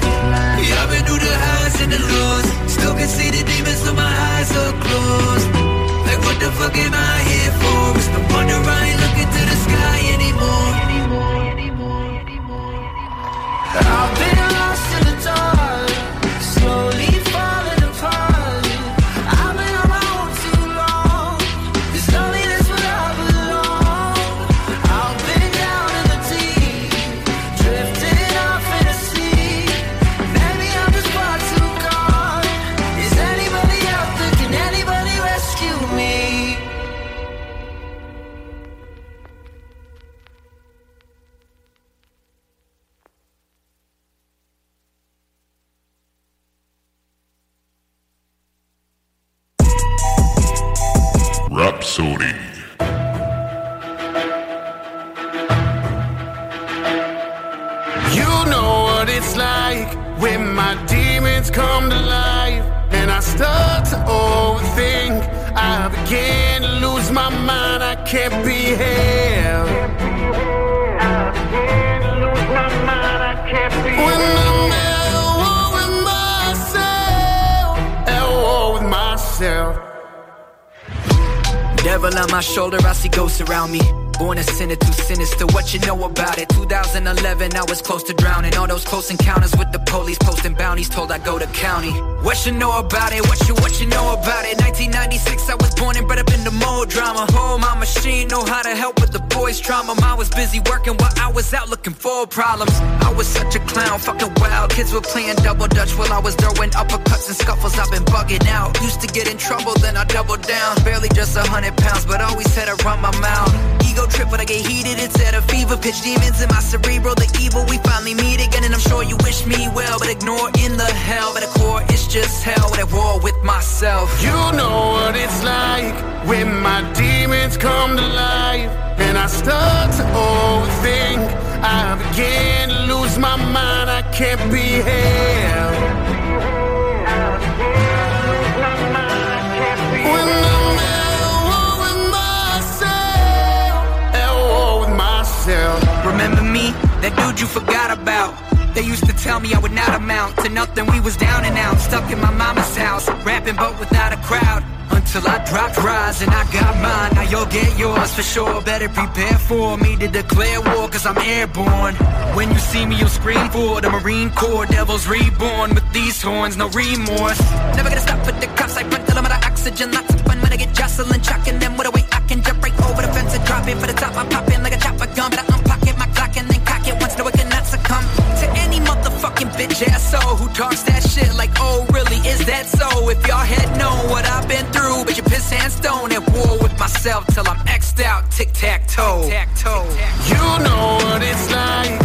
Speaker 36: Yeah, I've been through the highs and the lows. Still can see the demons, so my eyes are closed. The fuck am I here for? It's no wonder I ain't looking to the sky anymore.
Speaker 38: I've been lost in the dark, slowly
Speaker 39: Rapsodie.
Speaker 35: You know what it's like when my demons come to life and I start to overthink. I begin to lose my mind. I can't be held. I begin to lose my mind, I can't be held. When I'm at war with myself, at war with myself.
Speaker 36: Devil on my shoulder, I see ghosts around me. Born a sinner, too sinister. What you know about it? 2011, I was close to drowning. All those close encounters with the police, posting bounties, told I go to county. What you know about it? What you what you know about it? 1996, I was born and bred up in the mold drama. Oh, my machine know how to help with the boys' trauma. Mine was busy working while I was out looking for problems. I was such a clown, fucking wild. Kids were playing double dutch while I was throwing uppercuts and scuffles. I've been bugging out. Used to get in trouble, then I doubled down. Barely just a hundred pounds, but always had to run my mouth. Ego trip when I get heated, it's at a fever pitch. Demons in my cerebral, the evil. We finally meet again, and I'm sure you wish me well, but ignore in the hell. At the core, it's just hell at war with myself.
Speaker 35: You know what it's like when my demons come to life and I start to overthink. I begin to lose my mind, I can't be
Speaker 36: That dude you forgot about. They used to tell me I would not amount to nothing. We was down and out, stuck in my mama's house, rapping but without a crowd. Until I dropped rise and I got mine. Now you'll get yours for sure. Better prepare for me to declare war, cause I'm airborne. When you see me, you'll scream for the Marine Corps. Devils reborn with these horns, no remorse. Never gonna stop for the cops. I run till I'm out of oxygen. Lots of fun when I get jostling, chucking them with a way I can jump right over the fence and drop in for the top. I'm popping like a chopper gun, but I bitch asshole who talks that shit like, oh, really, is that so? If y'all had known what I've been through, but you piss and stone at war with myself till I'm X'd out, tic tac toe.
Speaker 35: You know what it's like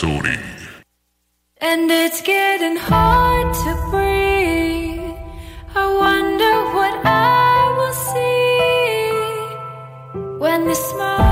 Speaker 35: Rapsodie. And it's
Speaker 40: getting hard to breathe. I wonder what I will see when the smoke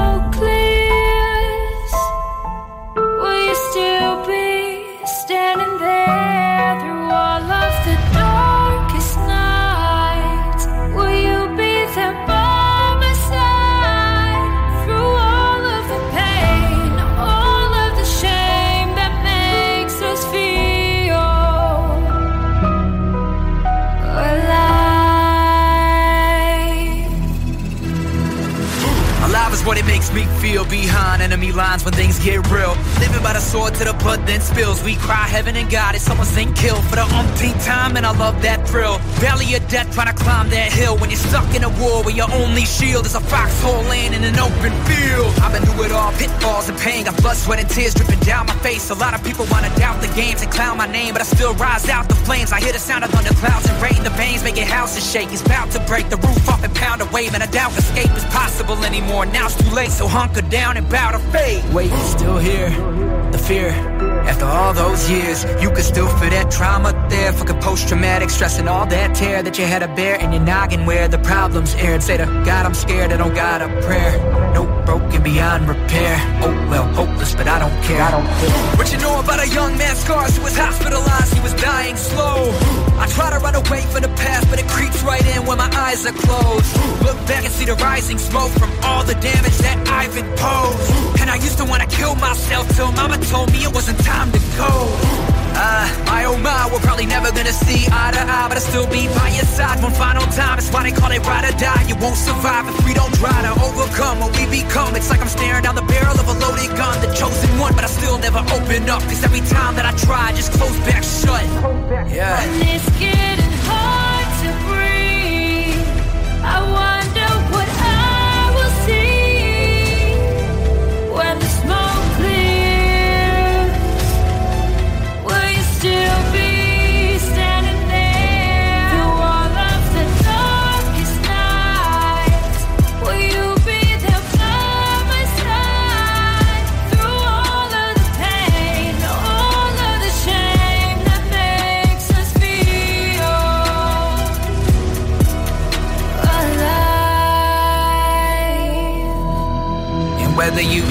Speaker 40: feel
Speaker 36: behind enemy lines when things get real. Living by the sword to the blood then spills. We cry heaven and God if someone sing kill for the umpteenth time, and I love that thrill. Valley of death trying to climb that hill when you're stuck in a war where your only shield is a foxhole in an open field. I've been through it all, pitfalls and pain, got blood, sweat, and tears dripping down my face. A lot of people wanna doubt the games and clown my name, but I still rise out the flames. I hear the sound of thunder clouds and rain. The veins making houses shake. It's about to break the roof off and pound a wave, and I doubt escape is possible anymore. Now it's too late, so hunker down and bow to fate. Wait, you still here. The fear. After all those years, you can still feel that trauma there. Fucking post traumatic stress and all that tear that you had to bear in your noggin where the problems aired. Say to God, I'm scared, I don't got a prayer. No broken beyond repair. Oh well, hopeless, but I don't care. I don't care. What you know about a young man scars who was hospitalized? He was dying slow. I try to run away from the past, but it creeps right in when my eyes are closed. Look back and see the rising smoke from all the damage that I've imposed. And I used to wanna kill myself till mama told me it wasn't time to go. Ah, my oh my, we're probably never gonna see eye to eye, but I'll still be by your side one final time. It's why they call it ride or die. You won't survive if we don't try to overcome what we become. It's like I'm staring down the barrel of a loaded gun, the chosen one, but I still never open up. Cause every time that I try, I just close back shut. Yeah.
Speaker 40: And it's getting hard to breathe. I wonder what I will see when the smoke
Speaker 36: whether you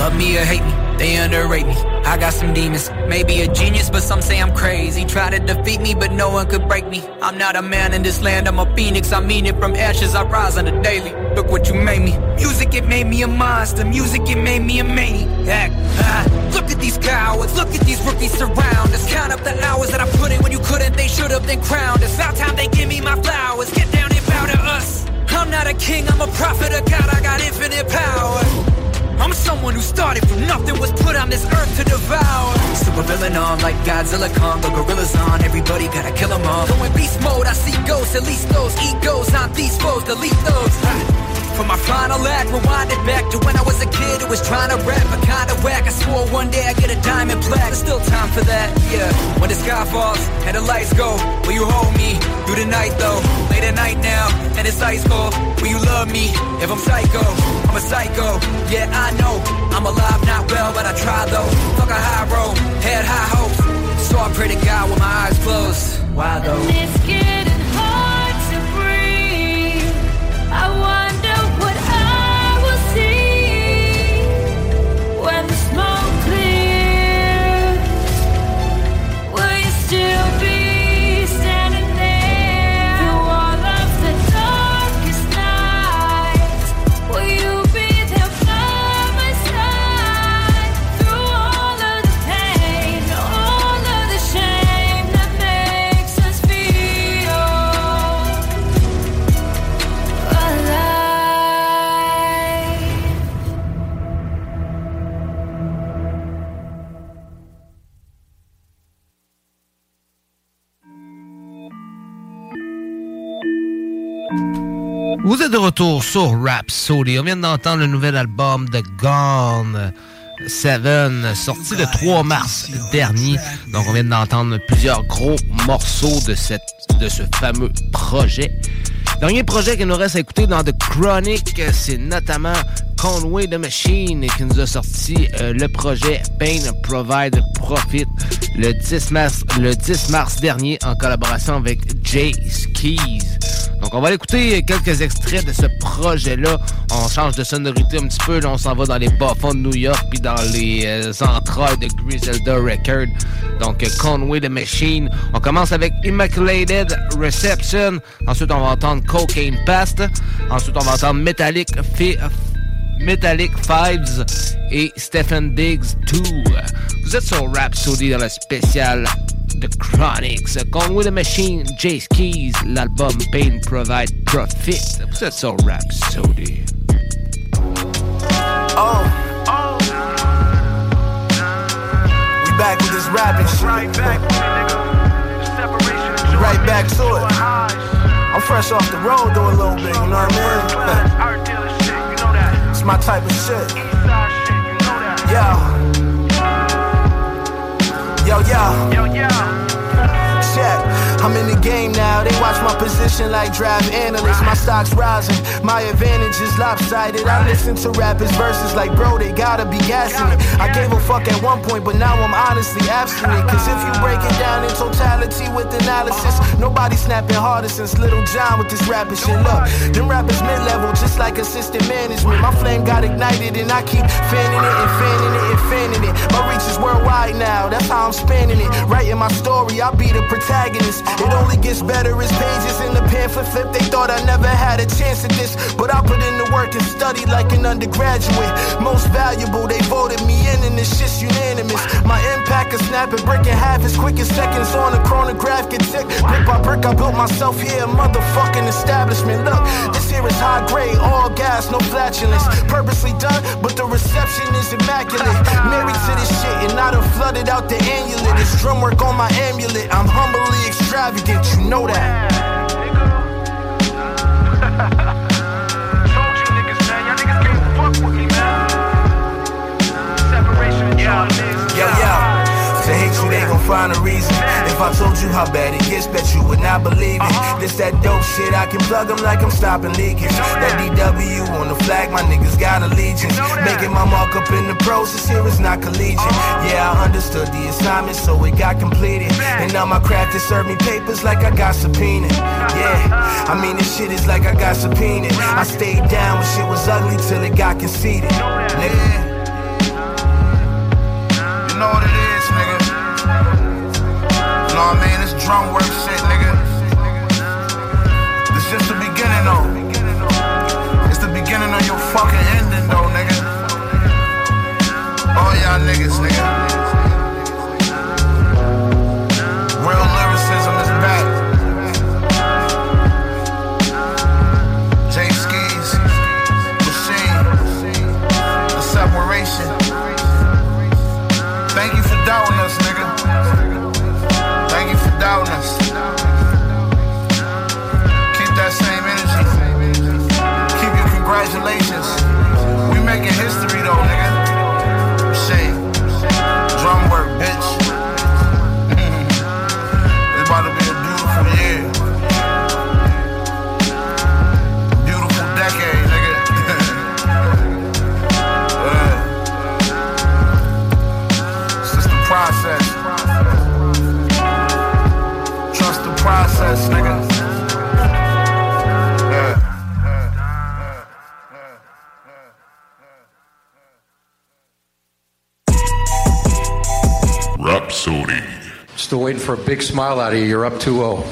Speaker 36: love me or hate me, they underrate me. I got some demons, maybe a genius, but some say I'm crazy. Try to defeat me, but no one could break me. I'm not a man in this land, I'm a phoenix. I mean it from ashes, I rise on the daily. Look what you made me. Music, it made me a monster. Music, it made me a maniac. Ah, look at these cowards, look at these rookies surround us. Count up the hours that I put in when you couldn't, they should have been crowned. It's about time they give me my flowers. Get down and bow to us. I'm not a king, I'm a prophet of God, I got infinite power. I'm someone who started from nothing, was put on this earth to devour. Super villain on like Godzilla Kong, the gorillas on, everybody gotta kill them all. Going beast mode, I see ghosts, at least those egos on these foes, delete those. For my final act, rewind it back to when I was a kid who was trying to rap, but kinda whack. I swore one day I'd get a diamond plaque. There's still time for that, yeah. When the sky falls and the lights go, will you hold me through the night though? Late at night now, and it's ice cold. Will you love me if I'm psycho? I'm a psycho, yeah, I know. I'm alive, not well, but I try though. Fuck a high road, had high hopes. So I pray to God with my eyes closed. Why though?
Speaker 5: De retour sur Rhapsody. On vient d'entendre le nouvel album de Gone Seven, sorti le 3 mars dernier. Donc, on vient d'entendre plusieurs gros morceaux de, cette, de ce fameux projet. Dernier projet qu'il nous reste à écouter dans The Chronic, c'est notamment Conway the Machine qui nous a sorti euh, le projet Pain Provide Profit le 10 mars, le 10 mars dernier en collaboration avec Jay Keys. On va aller écouter quelques extraits de ce projet-là. On change de sonorité un petit peu. Là, on s'en va dans les bas-fonds de New York puis dans les euh, entrailles de Griselda Record. Donc euh, Conway the Machine. On commence avec Immaculated Reception. Ensuite on va entendre Cocaine Past. Ensuite on va entendre Metallic Metallic Fives et Stephen Diggs 2. Vous êtes sur Rhapsody dans le spécial The Chronics. Conway the Machine, Jae Skeese, l'album Pain Provide Profit. Vous êtes sur Rapsodie.
Speaker 40: Thank
Speaker 41: Oh. We back with this rapping shit. Right back, right back to it. I'm fresh off the road though a little bit, you know what I mean? It's my type of shit. Yo. Yo, yo. Yo, yo. I'm in the game now, they watch my position like draft analysts. My stock's rising, my advantage is lopsided. I listen to rappers' verses like, bro, they gotta be gassing it. I gave a fuck at one point, but now I'm honestly abstinent. Cause if you break it down in totality with analysis, nobody snapping harder since Little John with this rapping shit. Look, them rappers mid level, just like assistant management. My flame got ignited, and I keep fanning it and fanning it and fanning it. My reach is worldwide now, that's how I'm spanning it. Writing my story, I'll be the protagonist. It only gets better as pages in the pamphlet flip. They thought I never had a chance at this, but I put in the work and studied like an undergraduate. Most valuable, they voted me in, and this shit's unanimous. My impact is snapping brick in half as quick as seconds on a chronograph can tick. Brick by brick, I built myself here, a motherfucking establishment. Look, this here is high grade, all gas, no flatulence. Purposely done, but the reception is immaculate. Married to this shit, and I done flooded out the annulet. This drum work on my amulet. I'm humbly extravagant, you know that. Yo, yo. Find a reason. If I told you how bad it gets, bet you would not believe it. Uh-huh. This that dope shit, I can plug them like I'm stopping leakage. That DW on the flag, my niggas got allegiance. Making my mark up in the process, here is not collegiate. Uh-huh. Yeah, I understood the assignment, so it got completed. And now my craft has served me papers like I got subpoenaed. Yeah, uh-huh. I mean, this shit is like I got subpoenaed. I stayed down when shit was ugly till it got conceded. Nigga. You know what it is. I mean? This drum work shit, nigga. This just the beginning, though. It's the beginning of your fucking
Speaker 42: big smile out of you. You're up 2-0.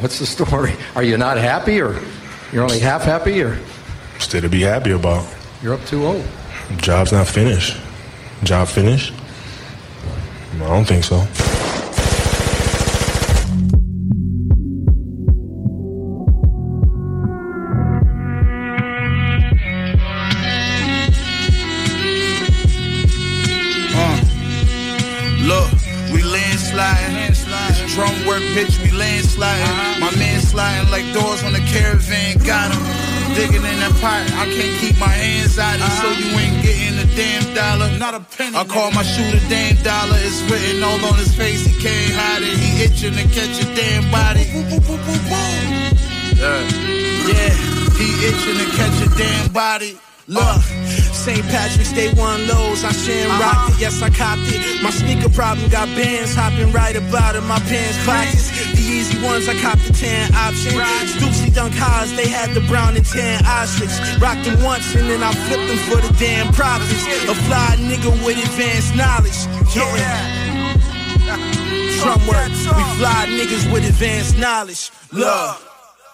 Speaker 42: What's the story? Are you not happy or you're only half happy or
Speaker 43: Still to be happy about.
Speaker 42: you're up 2-0?
Speaker 43: Job's not finished. Job finished? I don't think so.
Speaker 41: Not a penny. I call my shooter damn dollar. It's written all on his face, he can't hide it. He itching to catch a damn body. Yeah, yeah, he itching to catch a damn body.
Speaker 44: Look, St. Patrick's Day one lows, I shan rocked it, yes I copped it. My sneaker problem got bands hopping right about in my pants pockets. The easy ones, I copped the tan option. Stoopsy dunk highs, they had the brown and tan ostrich. Rocked them once and then I flipped them for the damn profits. A fly nigga with advanced knowledge. Yeah. Drum work, we fly niggas with advanced knowledge. Look.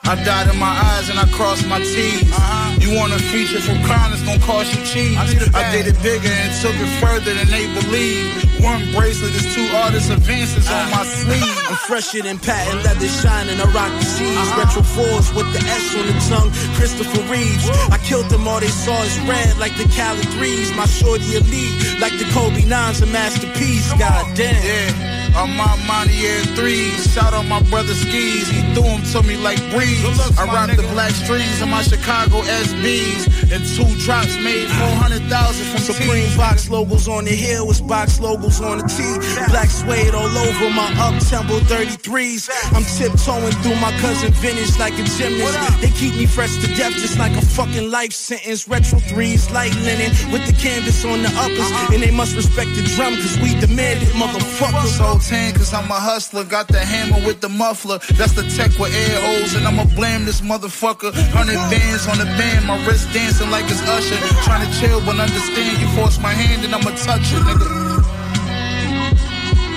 Speaker 44: I died in my eyes and I crossed my T's. Uh-huh. You want a feature from Crown, it's gonna cost you cheese. I did it bigger and took it further than they believe. One bracelet is two artist advances on my uh-huh. sleeve. I'm fresher than patent leather shining, I rock the seas. Uh-huh. Retro fours with the S on the tongue, Christopher Reeves. I killed them all they saw is red like the Cali threes. My shorty elite like the Kobe nines, a masterpiece. God damn. Yeah. I'm on my Montier threes, shout out my brother Skeese. He threw them to me like breeze. I rock the black strings on my Chicago SBs. And two drops made 400,000 from Supreme box logos on the hill with box logos on the T. Black suede all over my up temple 33s. I'm tiptoeing through my cousin vintage like a gymnast. They keep me fresh to death just like a fucking life sentence. Retro threes, light linen with the canvas on the uppers. And they must respect the drum cause we demanded motherfuckers. So 10 cause I'm a hustler. Got the hammer with the muffler. That's the tech with air holes. And I'ma blame this motherfucker. 100 bands on the band. My wrist dancing like it's Usher. Trying to chill but understand. You force my hand and I'ma touch it, nigga.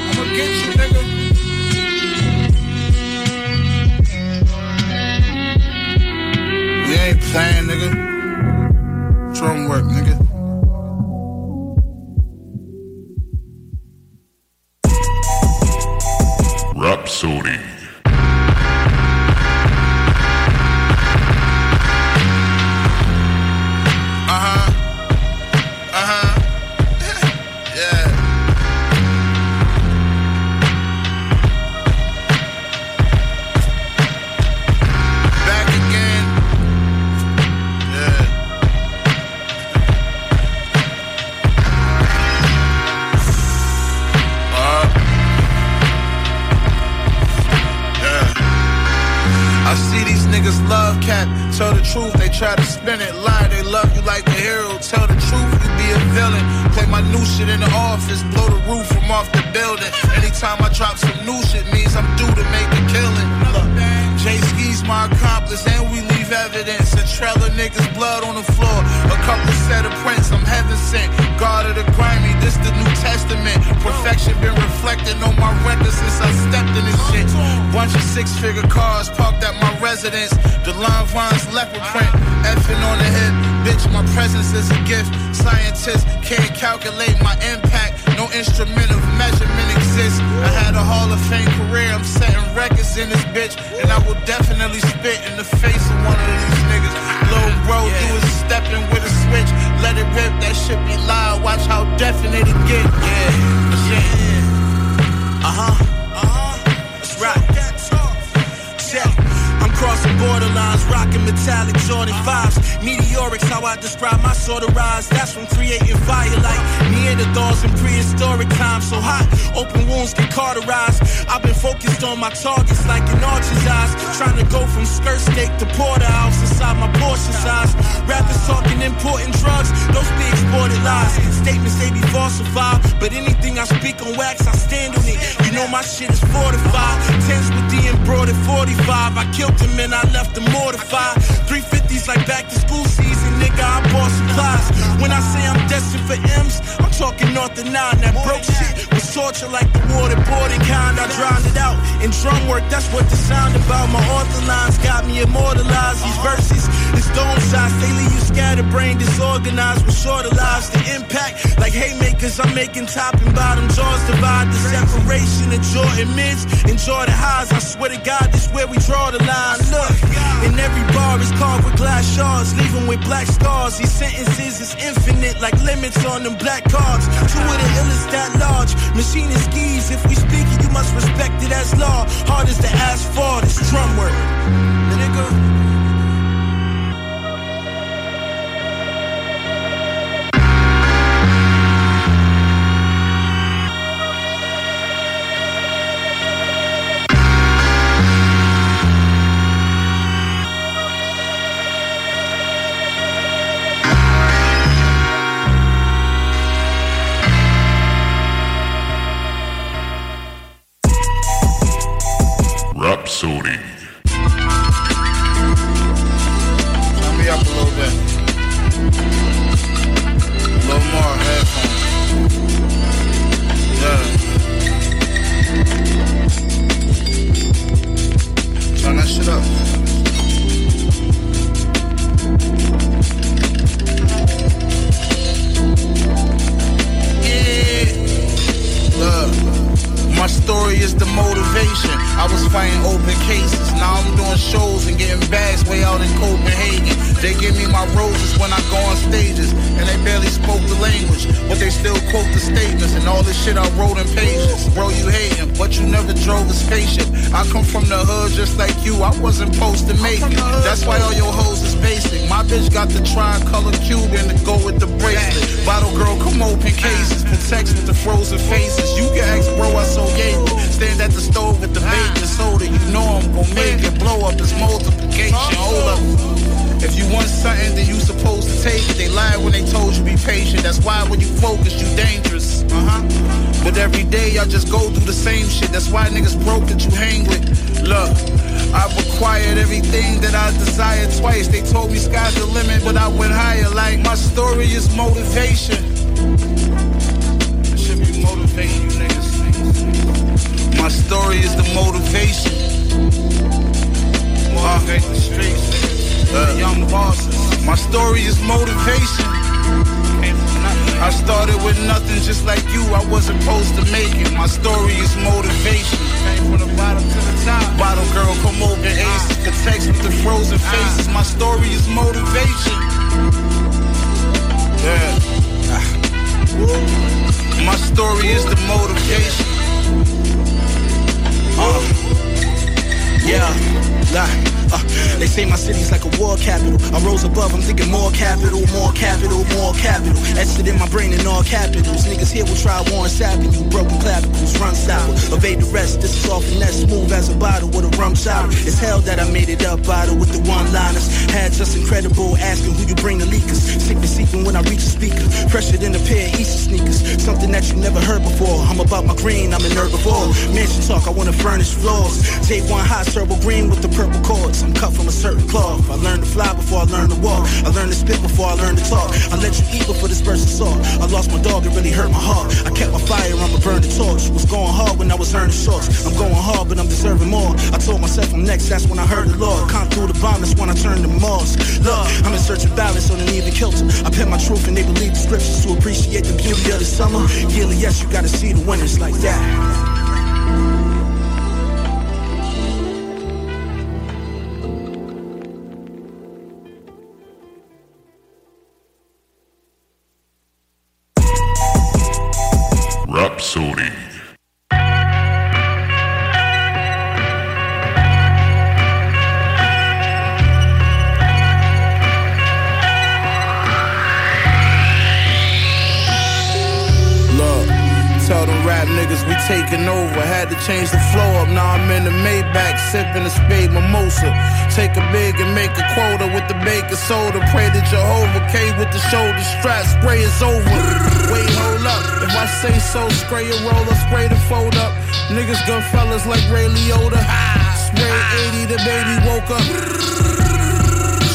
Speaker 44: I'ma get you, nigga. We ain't playing, nigga. Drum work, nigga. Rapsodie. Truth, they try to spin it. Lie, they love you like a hero. Tell the truth, you be a villain. Play my new shit in the office, blow the roof from off the building. Anytime I drop some new shit, means I'm due to make a killing. Look, Jae Skeese my accomplice, and we leave evidence. A trail niggas' blood on the floor. A couple set of prints, I'm heaven sent. God of the grimy, this the New Testament. Perfection been reflected on my record since I stepped in this shit. Bunch of six figure cars parked at my residence. The line Vines leopard print, effing on the hip. Bitch, my presence is a gift. Scientists can't calculate my impact. No instrument of measurement exists. I had a Hall of Fame career. I'm setting records in this bitch. And I will definitely spit in the face of one of these niggas. Lil' bro, you was stepping with a switch. Let it rip, that shit be loud. Watch how definite it get. Yeah, yeah. Uh huh. Uh huh. That's right. Check. I'm crossing borderlines, rocking metallic Jordan 5s. Meteorics, how I describe my sort of rise. That's from creating fire like Neanderthals in prehistoric times. So hot, open wounds get cauterized. I've been focused on my targets like an archer's eyes. Trying to go from skirt steak to porterhouse inside my portion size. Rappers talking important drugs, those be exported lies. Statements they be falsified, but anything I speak on wax, I stand on it. You know my shit is fortified. Tense with the embroidered 45. I killed him and I left him mortified. 350s like back to school season, nigga. I bought supplies. When I say I'm destined for M's, I'm talking north of nine. That broke shit was torture like the waterboarding kind. I drowned it out in drum work. That's what the sound about. My author lines got me immortalized. These verses is dome size. They leave you scatterbrained, disorganized with shorter lives. The impact like haymakers. I'm making top and bottom jaws divide. The separation of Jordan mids and Jordan highs. I swear to God, this where we draw the line. Look, and every bar is carved with glass shards, leaving with black scars. These sentences is infinite, like limits on them black cards. Two of the illest that large. Machine and Skeese, if we speak it, you must respect it as law. Hard as the asphalt, it's drum work. All this shit I wrote in pages. Bro, you hating, but you never drove a spaceship. I come from the hood just like you. I wasn't supposed to make it. That's why all your hoes is basic. My bitch got the tricolor Cuban to go with the bracelet. Bottle girl, come open cases. Protects with the frozen faces. You can ask bro, I so gay. Stand at the stove with the baking soda. You know I'm gon' make it blow up. It's multiplication. Hold up. If you want something, then you supposed to take it. They lied when they told you be patient. That's why when you focus, you dangerous. Uh huh. But every day I just go through the same shit. That's why niggas broke that you hang with. Look, I've acquired everything that I desired twice. They told me sky's the limit, but I went higher. Like my story is motivation. Should be motivating you niggas. My story is the motivation. Motivate the streets, uh, young bosses. My story is motivation. I started with nothing just like you. I wasn't supposed to make it. My story is motivation. Came from the bottom to the top. Bottle girl, come over, aces. The text with the frozen faces. My story is motivation. Yeah. My story is the motivation. Uh, yeah, like. Uh, they say my city's like a war capital. I rose above, I'm thinking more capital, more capital, more capital. Etched in my brain in all capitals. Niggas here will try warring savage. You broken clavicles, run sour. Evade the rest, this is all finesse. Smooth as a bottle with a rum sour. It's hell that I made it up bottle with the one liners. Had just incredible, asking who you bring the leakers. Sick deceiving when I reach a speaker. Pressured in a pair of Easter sneakers. Something that you never heard before. I'm about my green, I'm a an herbivore. Mansion talk, I wanna furnish floors. Take one hot turbo green with the purple cords. I'm cut from a certain cloth. I learned to fly before I learned to walk. I learned to spit before I learned to talk. I let you eat before this of salt. I lost my dog, it really hurt my heart. I kept my fire, I'ma burn the torch. Was going hard when I was earning shorts. I'm going hard, but I'm deserving more. I told myself I'm next, that's when I heard the Lord. Come through the bomb, that's when I turned to Mars. Look, I'm in search of balance on an even kilter. I pen my truth and they believe the scriptures to appreciate the beauty of the summer. Yearly, yes, you gotta see the winners like that. With the shoulder strap. Spray is over. Wait, hold up. If I say so, spray a roller, spray the fold up. Niggas gun fellas like Ray Liotta. Spray 80, the baby woke up.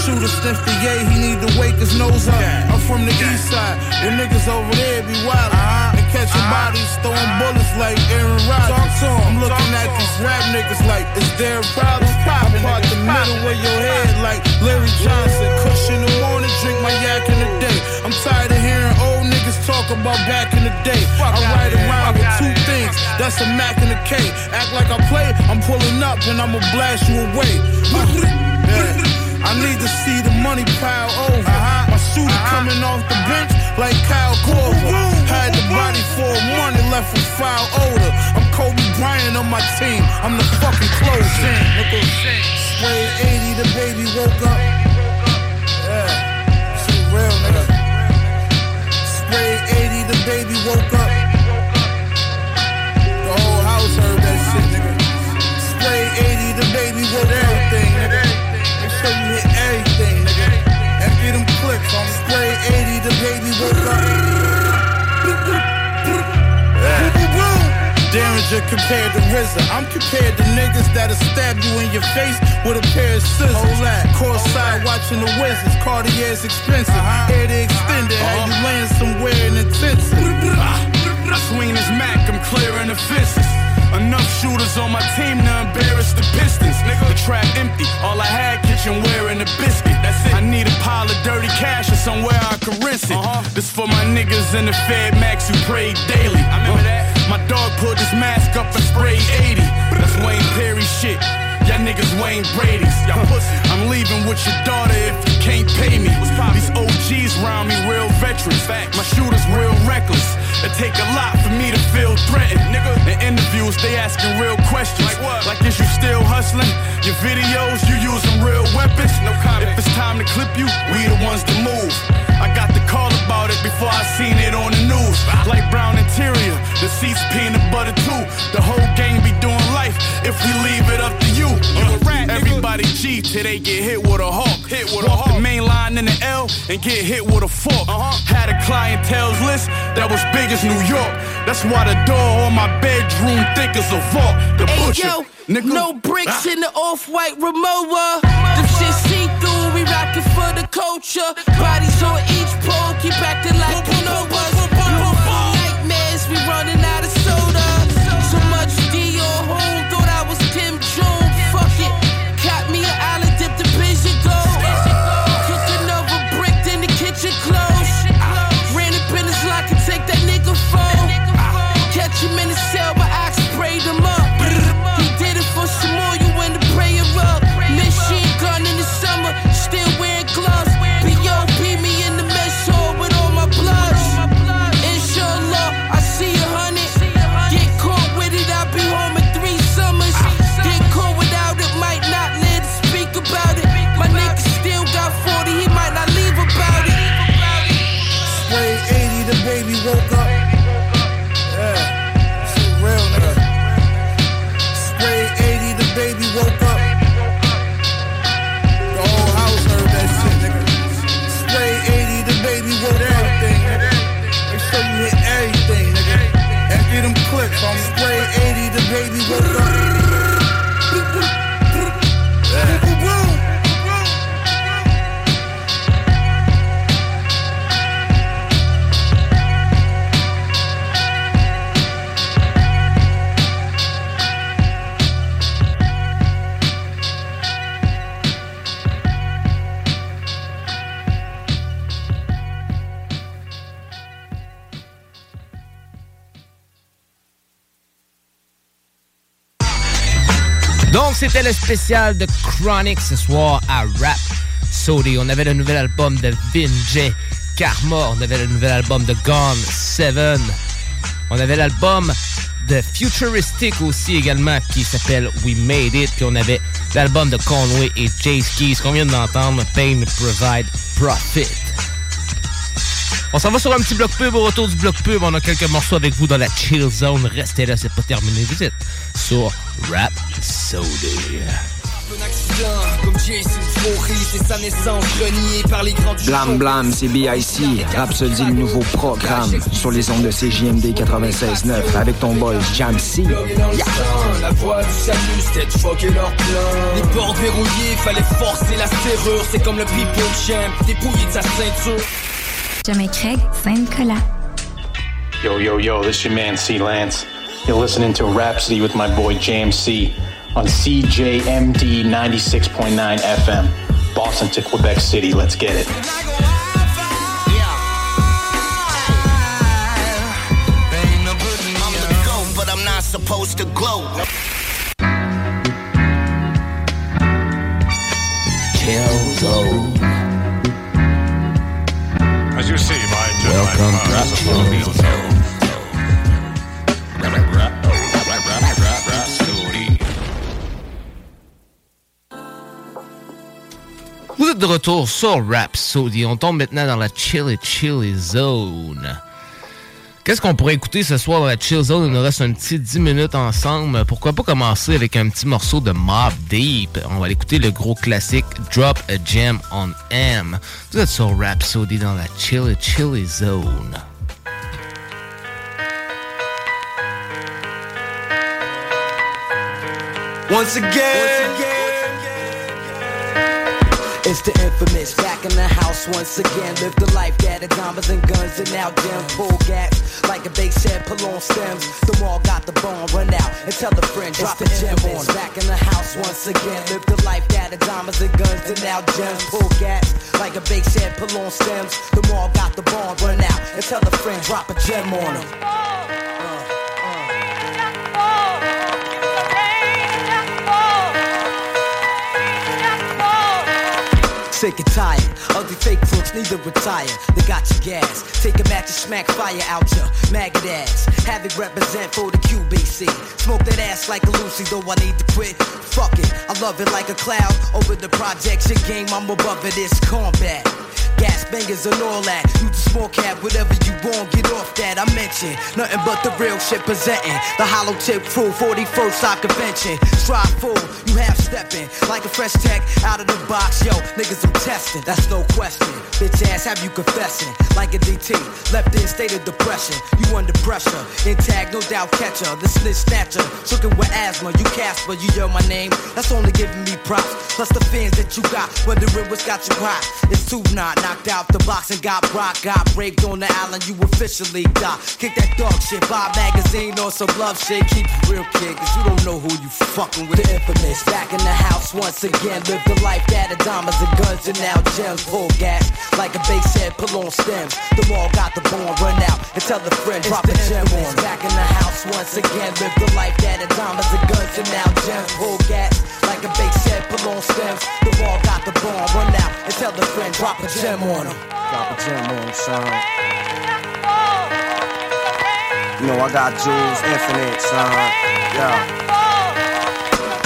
Speaker 44: Shooter sniff the yay, he need to wake his nose up. I'm from the east side, where niggas over there be wild. And catching bodies, throwing bullets like Aaron Rodgers. I'm looking at these rap niggas like, is there a problem? I'm part the middle of your head like Larry Johnson. Kush in the morning, drink my yak in the day. I'm tired of hearing old niggas talk about back in the day. I ride around with two things, that's a Mac and a K. Act like I play, I'm pulling up and I'ma blast you away. Yeah. I need to see the money pile over. Uh-huh. My shooter uh-huh. coming off the bench like Kyle Korver. Had the body for money left with foul odor. I'm Kobe Bryant on my team. I'm the fucking closing. Spray 80, the baby woke up. Yeah, shit real, nigga. Spray 80, the baby woke up. The whole house heard that shit, nigga. Spray 80, the baby woke up. Everything, nigga. Make you hit everything, nigga. Them clicks on spray 80, the baby woke up. Derringer compared to RZA. I'm compared to niggas that'll stab you in your face with a pair of scissors. Hold that. Courtside watching the Wizards. Cartier's expensive. Uh-huh. Hair to extend it. Uh-huh. How you land somewhere in.
Speaker 20: I swing this Mac, I'm clearing the fences. Enough shooters on my team to embarrass the Pistons. Nigga, the trap empty. All I had kitchenware and a biscuit. That's it. I need a pile of dirty cash or somewhere I can rinse it. Uh-huh. This for my niggas in the Fed Max who pray daily. I remember that. My dog pulled his mask up and sprayed 80. That's Wayne Perry shit. Y'all niggas Wayne Brady's. Y'all pussy. I'm leaving with your daughter if you can't pay me. These OGs round me, real veterans. My shooters real reckless. It take a lot for me to feel threatened. Nigga, in interviews, they asking real questions. Like what? Like is you still hustling? Your videos, you using real weapons? No comment. If it's time to clip you, we the ones to move. I got the call about it before I seen it on the news. Light brown interior, the seats peanut butter too. The whole gang be doing life if we leave it up to you. Everybody G till they get hit with a hawk. Hit with Walk a hawk. the main line in the L and get hit with a fork. Uh-huh. Had a clientele's list that was big as New York. That's why the door on my bedroom thick as a vault. The
Speaker 45: Hey
Speaker 20: butcher,
Speaker 45: yo,
Speaker 20: nigga.
Speaker 45: no bricks
Speaker 20: Ah.
Speaker 45: in the off-white Rimowa. Them shit see through, we rockin' for the culture. Bodies on each pole, keep acting like you know us.
Speaker 5: Donc, c'était le spécial de Chronic ce soir à Rap Sody. On avait le nouvel album de Vinjay Karma. On avait le nouvel album de Gone 7. On avait l'album de Futuristic aussi également qui s'appelle We Made It. Puis on avait l'album de Conway et Jay Keys qu'on vient d'entendre, Pain Provide Profit. On s'en va sur un petit bloc pub. Au retour du bloc pub, on a quelques morceaux avec vous dans la chill zone. Restez là, c'est pas terminé. Vous êtes sur Rap
Speaker 4: accident, comme Jason Voorhees et sa naissance reniée par les grands du
Speaker 46: Blam Blam, c'est BIC. Rhapsody, le nouveau programme sur les ondes de CJMD 96.9 avec ton boy Jam C.
Speaker 4: sang, La voix du salut, c'était de choquer leur plan. Les portes verrouillées, fallait forcer la serrure. C'est comme le people champ, dépouillé de sa ceinture.
Speaker 47: Jamais Craig, Saint-Nicolas.
Speaker 40: Yo, yo, yo, this your man C Lance. You're listening to Rapsodie with my boy Jam'C on CJMD 96.9 FM, Boston to Quebec City. Let's get it.
Speaker 48: but I'm not supposed to glow.
Speaker 49: As you see, my
Speaker 5: Welcome to Chill Zone. Vous êtes de retour sur Rhapsody. On tombe maintenant dans la Chilly Chilly Zone. Qu'est-ce qu'on pourrait écouter ce soir dans la Chill Zone? Il nous reste un petit 10 minutes ensemble. Pourquoi pas commencer avec un petit morceau de Mob Deep? On va aller écouter le gros classique Drop a Gem on M. Vous êtes sur Rhapsody dans la Chilly Chilly Zone.
Speaker 20: Once again,
Speaker 50: It's the infamous, back in the house once again. Live the life that the diamonds and guns and now gems. Pull gas like a bass head, pull on stems. The mall got the bomb, run out and tell the friend, drop a gem on. Back in the house once again. Live the life that the diamonds and guns and now gems. Pull gas like a bass head, pull on stems. The mall got the bomb, run out and tell the friend, drop a gem on them. Oh. Sick and tired, ugly fake crooks need to retire. They got your gas. Take a match and smack fire out your maggot ass. Have it represent for the QBC. Smoke that ass like a Lucy, though I need to quit. Fuck it, I love it like a cloud. Over the projection game, I'm above it, it's combat. Gas bangers and all that. You the small cap, whatever you want, get off that. I mentioned nothing but the real shit presenting. The hollow tip crew, 41st Sock Convention. Strive full, you half stepping like a fresh tech out of the box. Yo, niggas, I'm testing, that's no question. Bitch ass, have you confessing like a DT? Left in state of depression, you under pressure. Intact, no doubt catcher. The snitch snatcher, shookin' with asthma. You Casper, you yell my name. That's only giving me props. Plus the fans that you got, wondering what's got you hot. It's too not knocked out the box and got rock. Got raped on the island, you officially got. Kick that dog shit, buy a magazine or some love shit. Keep it real, kid, cause you don't know who you fucking with. The infamous, back in the house once again. Live the life that had diamonds and guns and now gems. Pull gas like a bass head, pull on stems. The mall got the bomb, run out and tell a friend, drop the a gem on. Back in the house once again. Live the life that had diamonds and guns and now gems. Pull gas like a bass head, pull on stems. The mall got the bomb, run out and tell the friend, drop a gem on him.
Speaker 51: Drop a gem on him, son. You know I got jewels, infinite, son. Yeah.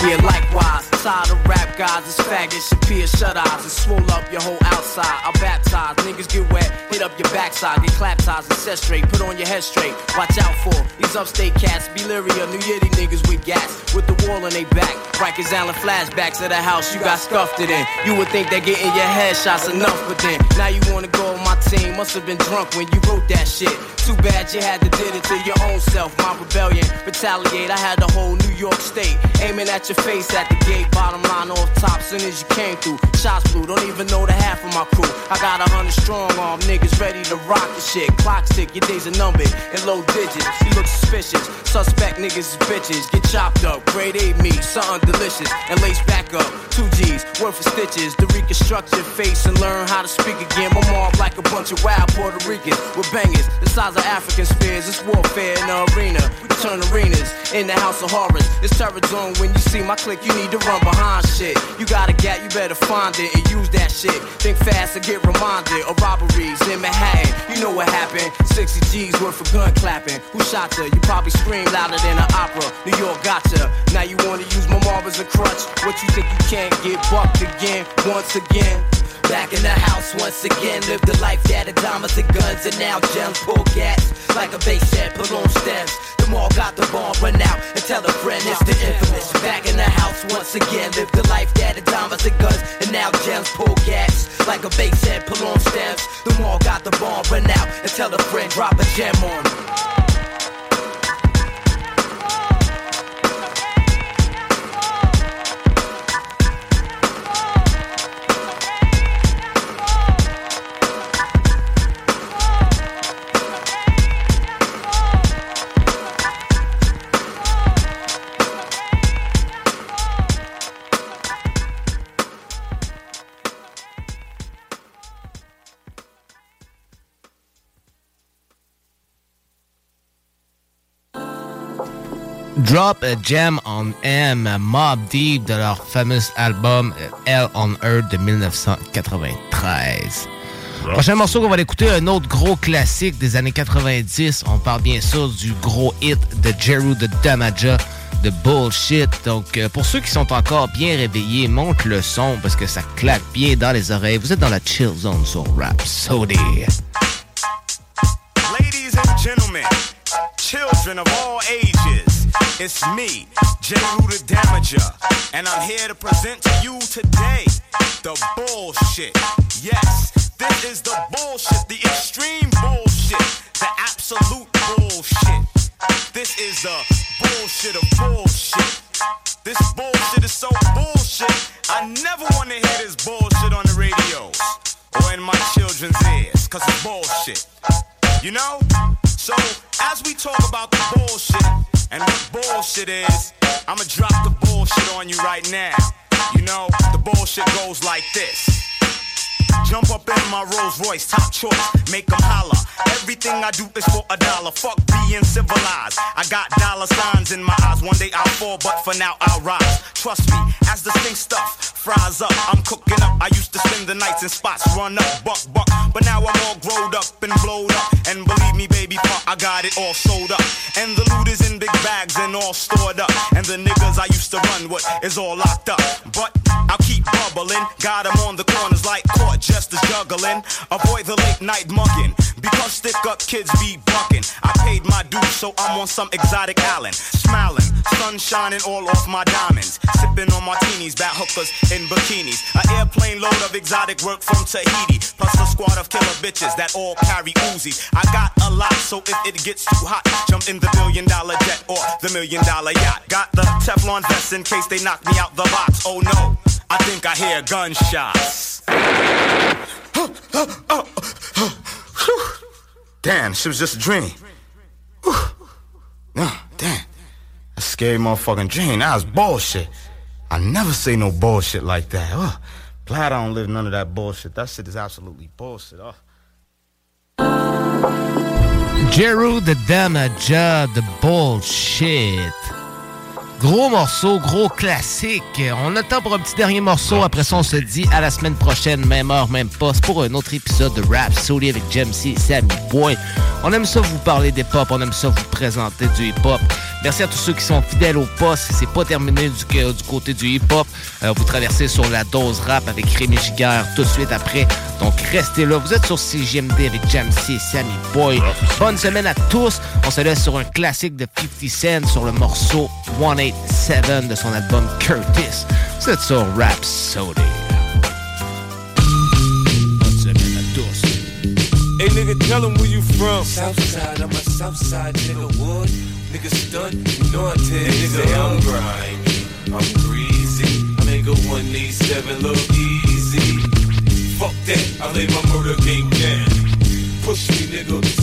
Speaker 52: Yeah, likewise. Tired of rap guys, it's faggots, peers shut eyes and swole up your whole outside. I baptize, niggas get wet, hit up your backside, get clap ties and set straight, put on your head straight. Watch out for these upstate cats, Beliria, New Yiddy niggas with gas, with the wall on they back. Rikers Island flashbacks of the house you got scuffed it in. You would think that getting your headshots enough, but then now you wanna go on my team. Must have been drunk when you wrote that shit. Too bad you had to did it to your own self. My rebellion, retaliate. I had the whole New York state aiming at your face at the gate. Bottom line off top, soon as you came through. Shots blew, don't even know the half of my crew. I got a hundred strong arm niggas ready to rock the shit. Clock tick, your days are numbered in low digits. He looks suspicious. Suspect niggas is bitches. Get chopped up, grade A meat, something delicious. And lace back up, two G's, worth of stitches. To reconstruct your face and learn how to speak again. My mom like a bunch of wild Puerto Ricans with bangers. The size of African spears, it's warfare in the arena. We turn arenas in the house of horrors. It's terror zone when you see my clique, you need to run behind shit. You got a gap, you better find it and use that shit. Think fast and get reminded of robberies in Manhattan. You know what happened? 60 G's worth of gun clapping. Who shot ya? You probably scream louder than an opera. New York gotcha. Now you wanna use my mob as a crutch. What you think you can't get bucked again, once again? Back in the house once again, live the life that diamonds and guns and now gems pull gas like a bass head, pull on stems. The mall got the bomb, run out and tell a friend it's the infamous. Back in the house once again, live the life that diamonds and guns and now gems pull gas like a bass head, pull on stems. The mall got the bomb, run out and tell a friend drop a gem on 'em.
Speaker 5: Drop a Gem on M, Mob Deep de leur fameux album euh, Hell on Earth de 1993. Prochain morceau qu'on va écouter, un autre gros classique des années 90. On parle bien sûr du gros hit de Jeru de Damaja, de Bullshit. Donc, euh, pour ceux qui sont encore bien réveillés, monte le son parce que ça claque bien dans les oreilles. Vous êtes dans la chill zone sur Rhapsody.
Speaker 53: Ladies and gentlemen, children of all ages, it's me, Jeru the Damaja, and I'm here to present to you today the bullshit. Yes, this is the bullshit, the extreme bullshit, the absolute bullshit. This is the bullshit of bullshit. This bullshit is so bullshit. I never wanna hear this bullshit on the radios or in my children's ears, cause it's bullshit. You know? So, as we talk about the bullshit and what bullshit is, I'ma drop the bullshit on you right now. You know, the bullshit goes like this. Jump up in my Rolls Royce, top choice, make them holler. Everything I do is for a dollar. Fuck being civilized. I got dollar signs in my eyes. One day I'll fall, but for now I'll rise. Trust me, as the thing stuff fries up, I'm cooking up. I used to spend the nights in spots, run up, buck, buck. But now I'm all growed up and blowed up. And believe me, baby, I got it all sold up. And the loot is in big bags and all stored up. And the niggas I used to run with is all locked up. But I'll keep bubbling. Got 'em on the corners like court just as juggling. Avoid the late night mugging. Because stick up kids be bucking. I paid my dues, so I'm on some exotic island. Smiling, sun shining all off my diamonds. Sipping on martinis, bat hookers in bikinis. An airplane load of exotic work from Tahiti. Plus a squad of killer bitches that all carry Uzis. I got a lot, so if it gets too hot, jump in the billion dollar jet or the million dollar yacht. Got the Teflon vest in case they knock me out the box. Oh no, I think I hear gunshots. Damn, she was just a dream. No, damn. A scary motherfucking dream. That was bullshit. I never say no bullshit like that. Oh, glad I don't live none of that bullshit. That shit is absolutely bullshit. Oh.
Speaker 5: Jeru the Damaja the Bullshit. Gros morceau, gros classique. On attend pour un petit dernier morceau. Après ça, on se dit à la semaine prochaine, même heure, même poste, pour un autre épisode de Rap Soli avec Jamsey et Sammy Boy. On aime ça vous parler des pop, on aime ça vous présenter du hip-hop. Merci à tous ceux qui sont fidèles au poste. C'est pas terminé du, du côté du hip-hop. Euh, vous traversez sur la dose rap avec Rémi Giguère tout de suite après. Donc restez là. Vous êtes sur CGMD avec Jamsey et Sammy Boy. Bonne semaine à tous. On se laisse sur un classique de 50 Cent sur le morceau 187 de son album Curtis. Vous êtes sur Rap Sody. Bonne semaine à tous.
Speaker 29: Hey nigga, tell them where you from. Southside, I'm a Southside nigga. Wood, nigga stunt, tell you. Nigga, I'm grimy, I'm greasy. I make a 187 look easy. Fuck that, I lay my murder game down. Push me, nigga,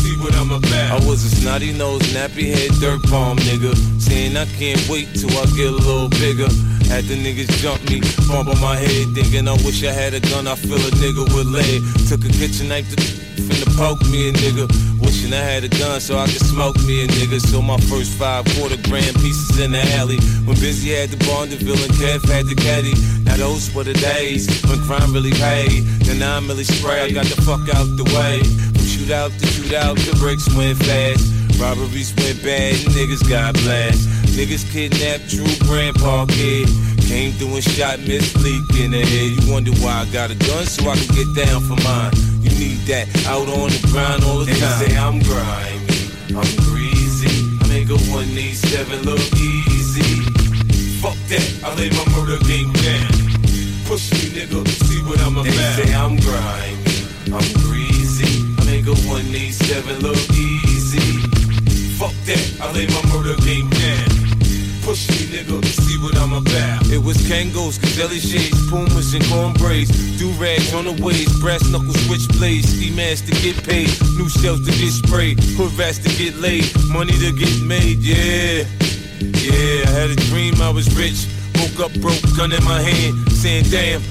Speaker 29: I was a snotty nose, nappy head, dirt bomb, nigga. Saying I can't wait till I get a little bigger. Had the niggas jump me, bump on my head, thinking I wish I had a gun. I feel a nigga with lead. Took a kitchen knife to finna poke me a nigga. Wishing I had a gun so I could smoke me a nigga. So my first five quarter grand pieces in the alley. When Busy had the Bonneville and Kev had the caddy. Now those were the days when crime really paid. Then I'm really spray, I got the fuck out the way. Shootout to shootout, the bricks went fast. Robberies went bad, niggas got blast. Niggas kidnapped true grandpa kid. Came through and shot Miss Leak in the head. You wonder why I got a gun so I can get down for mine. You need that out on the grind all the
Speaker 20: Niggas
Speaker 29: time.
Speaker 20: say
Speaker 29: I'm grimy, I'm greasy. I make a 187 look easy. Fuck that, I lay my murder game down. Push me, nigga, see what I'm about.
Speaker 20: They say
Speaker 29: I'm grimy, I'm greasy. I make a 187 look easy. Fuck that, I lay my murder game down. Push me, nigga, see what I'm about. It was Kangos, Caselli shades, Pumas, and cornbraids. Do rags on the waist, brass knuckle switchblades, ski mask to get paid, new shells to get sprayed, hood rats to get laid, money to get made, yeah. Yeah, I had a dream I was rich. Woke up broke, gun in my hand, saying damn.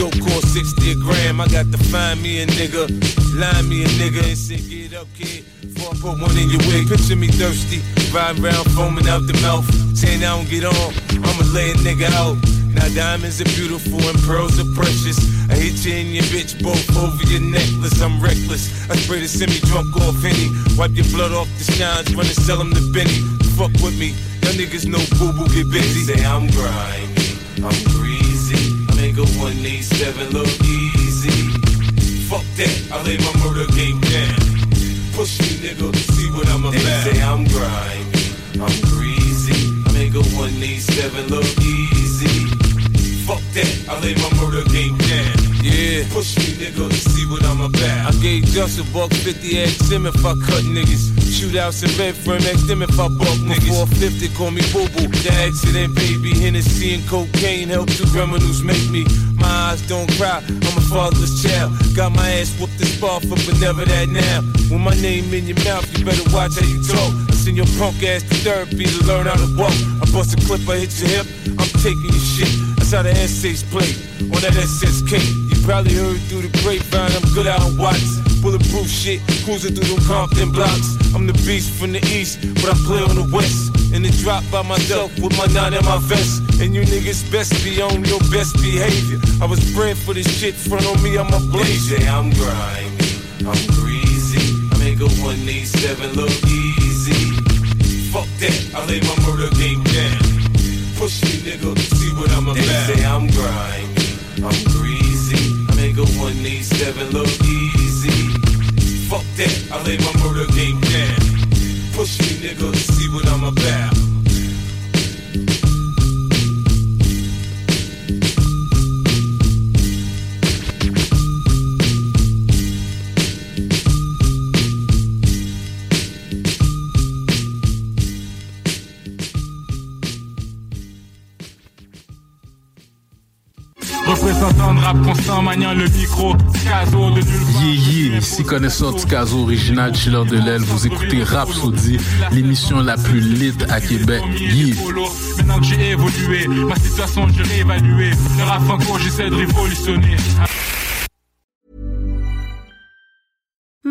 Speaker 29: Dope cost 60 a gram. I got to find me a nigga, line me a nigga, and say get up, kid. Before I put one in your wig, picture me thirsty, riding around foaming out the mouth, saying I don't get on. I'ma lay a nigga out. Now diamonds are beautiful and pearls are precious. I hit you and your bitch both over your necklace. I'm reckless. I spray the semi drunk off Henny. Wipe your blood off the shines, run and sell them to Benny. Fuck with me, y'all niggas know boo boo get busy. Say I'm grimy, I'm greasy. I make a 187 look easy. Fuck that, I lay my murder game down. Push me, nigga, see what I'm about. They say I'm grimy, I'm greasy. I make a 187 look easy. Fuck that, I lay my murder game down. Yeah.
Speaker 20: Push me, nigga, to see what I'm about.
Speaker 29: I gave just a buck 50, ask him if I cut niggas. Shootouts in Redfern, ask them if I buck niggas. 450, call me Boo Boo. The accident, baby. Hennessy and cocaine help the criminals make me. My eyes don't cry, I'm a fatherless child. Got my ass whooped this bar for, but never that now. With my name in your mouth, you better watch how you talk. I send your punk ass to therapy to learn how to walk. I bust a clip, I hit your hip, I'm taking your shit. That's how the essays play on that SSK. Probably heard through the grapevine, I'm good out on Watts. Bulletproof shit, cruising through them Compton blocks. I'm the beast from the east, but I play on the west. In the drop by myself with my nine in my vest. And you niggas best be on your best behavior. I was bred for this shit, front on me, I'm a
Speaker 20: They
Speaker 29: blazer.
Speaker 20: say I'm grimy, I'm greasy. I make a 187 look easy. Fuck that, I lay my murder game down. Push me, nigga, see what I'm about. They say I'm grimy, I'm greasy. I make a 187 look easy. Fuck that, I lay my murder game down. Push me, nigga, see what I'm about.
Speaker 54: Représentant de rap constant, maniant le micro, Caso de nulle
Speaker 55: Yeah, yeah, ici connaisseur du caso original Chiller de l'aile, vous écoutez Rhapsody, l'émission la plus lit à Québec. Yeah.
Speaker 54: polo. Maintenant que j'ai évolué, ma situation j'ai réévalué. Le rap franco, j'essaie de révolutionner.